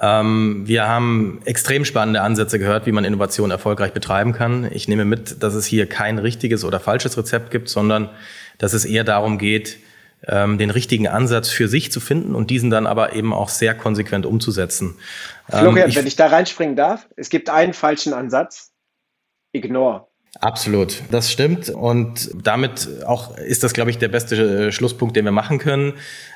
Ähm, wir haben extrem spannende Ansätze gehört, wie man Innovation erfolgreich betreiben kann. Ich nehme mit, dass es hier kein richtiges oder falsches Rezept gibt, sondern dass es eher darum geht, ähm, den richtigen Ansatz für sich zu finden und diesen dann aber eben auch sehr konsequent umzusetzen. Florian, ähm, ich, wenn ich da reinspringen darf, es gibt einen falschen Ansatz Ignore. Absolut, das stimmt. Und damit auch ist das, glaube ich, der beste äh, Schlusspunkt, den wir machen können.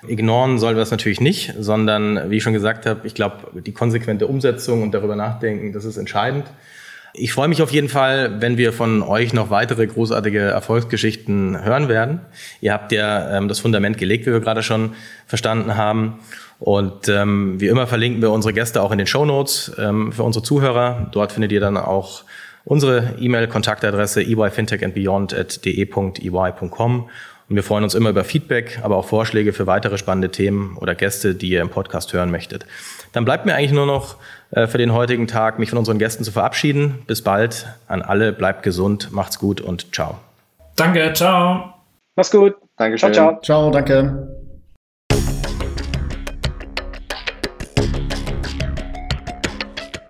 Ignoren sollen wir das natürlich nicht, sondern wie ich schon gesagt habe, ich glaube, die konsequente Umsetzung und darüber nachdenken, das ist entscheidend. Ich freue mich auf jeden Fall, wenn wir von euch noch weitere großartige Erfolgsgeschichten hören werden. Ihr habt ja ähm, das Fundament gelegt, wie wir gerade schon verstanden haben. Und ähm, wie immer verlinken wir unsere Gäste auch in den Show Notes ähm, für unsere Zuhörer. Dort findet ihr dann auch unsere E-Mail-Kontaktadresse eyfintechandbeyond.de.ey.com. Und wir freuen uns immer über Feedback, aber auch Vorschläge für weitere spannende Themen oder Gäste, die ihr im Podcast hören möchtet. Dann bleibt mir eigentlich nur noch äh, für den heutigen Tag, mich von unseren Gästen zu verabschieden. Bis bald an alle, bleibt gesund, macht's gut und ciao. Danke, ciao. Mach's gut. Dankeschön. Ciao, ciao. Ciao, danke.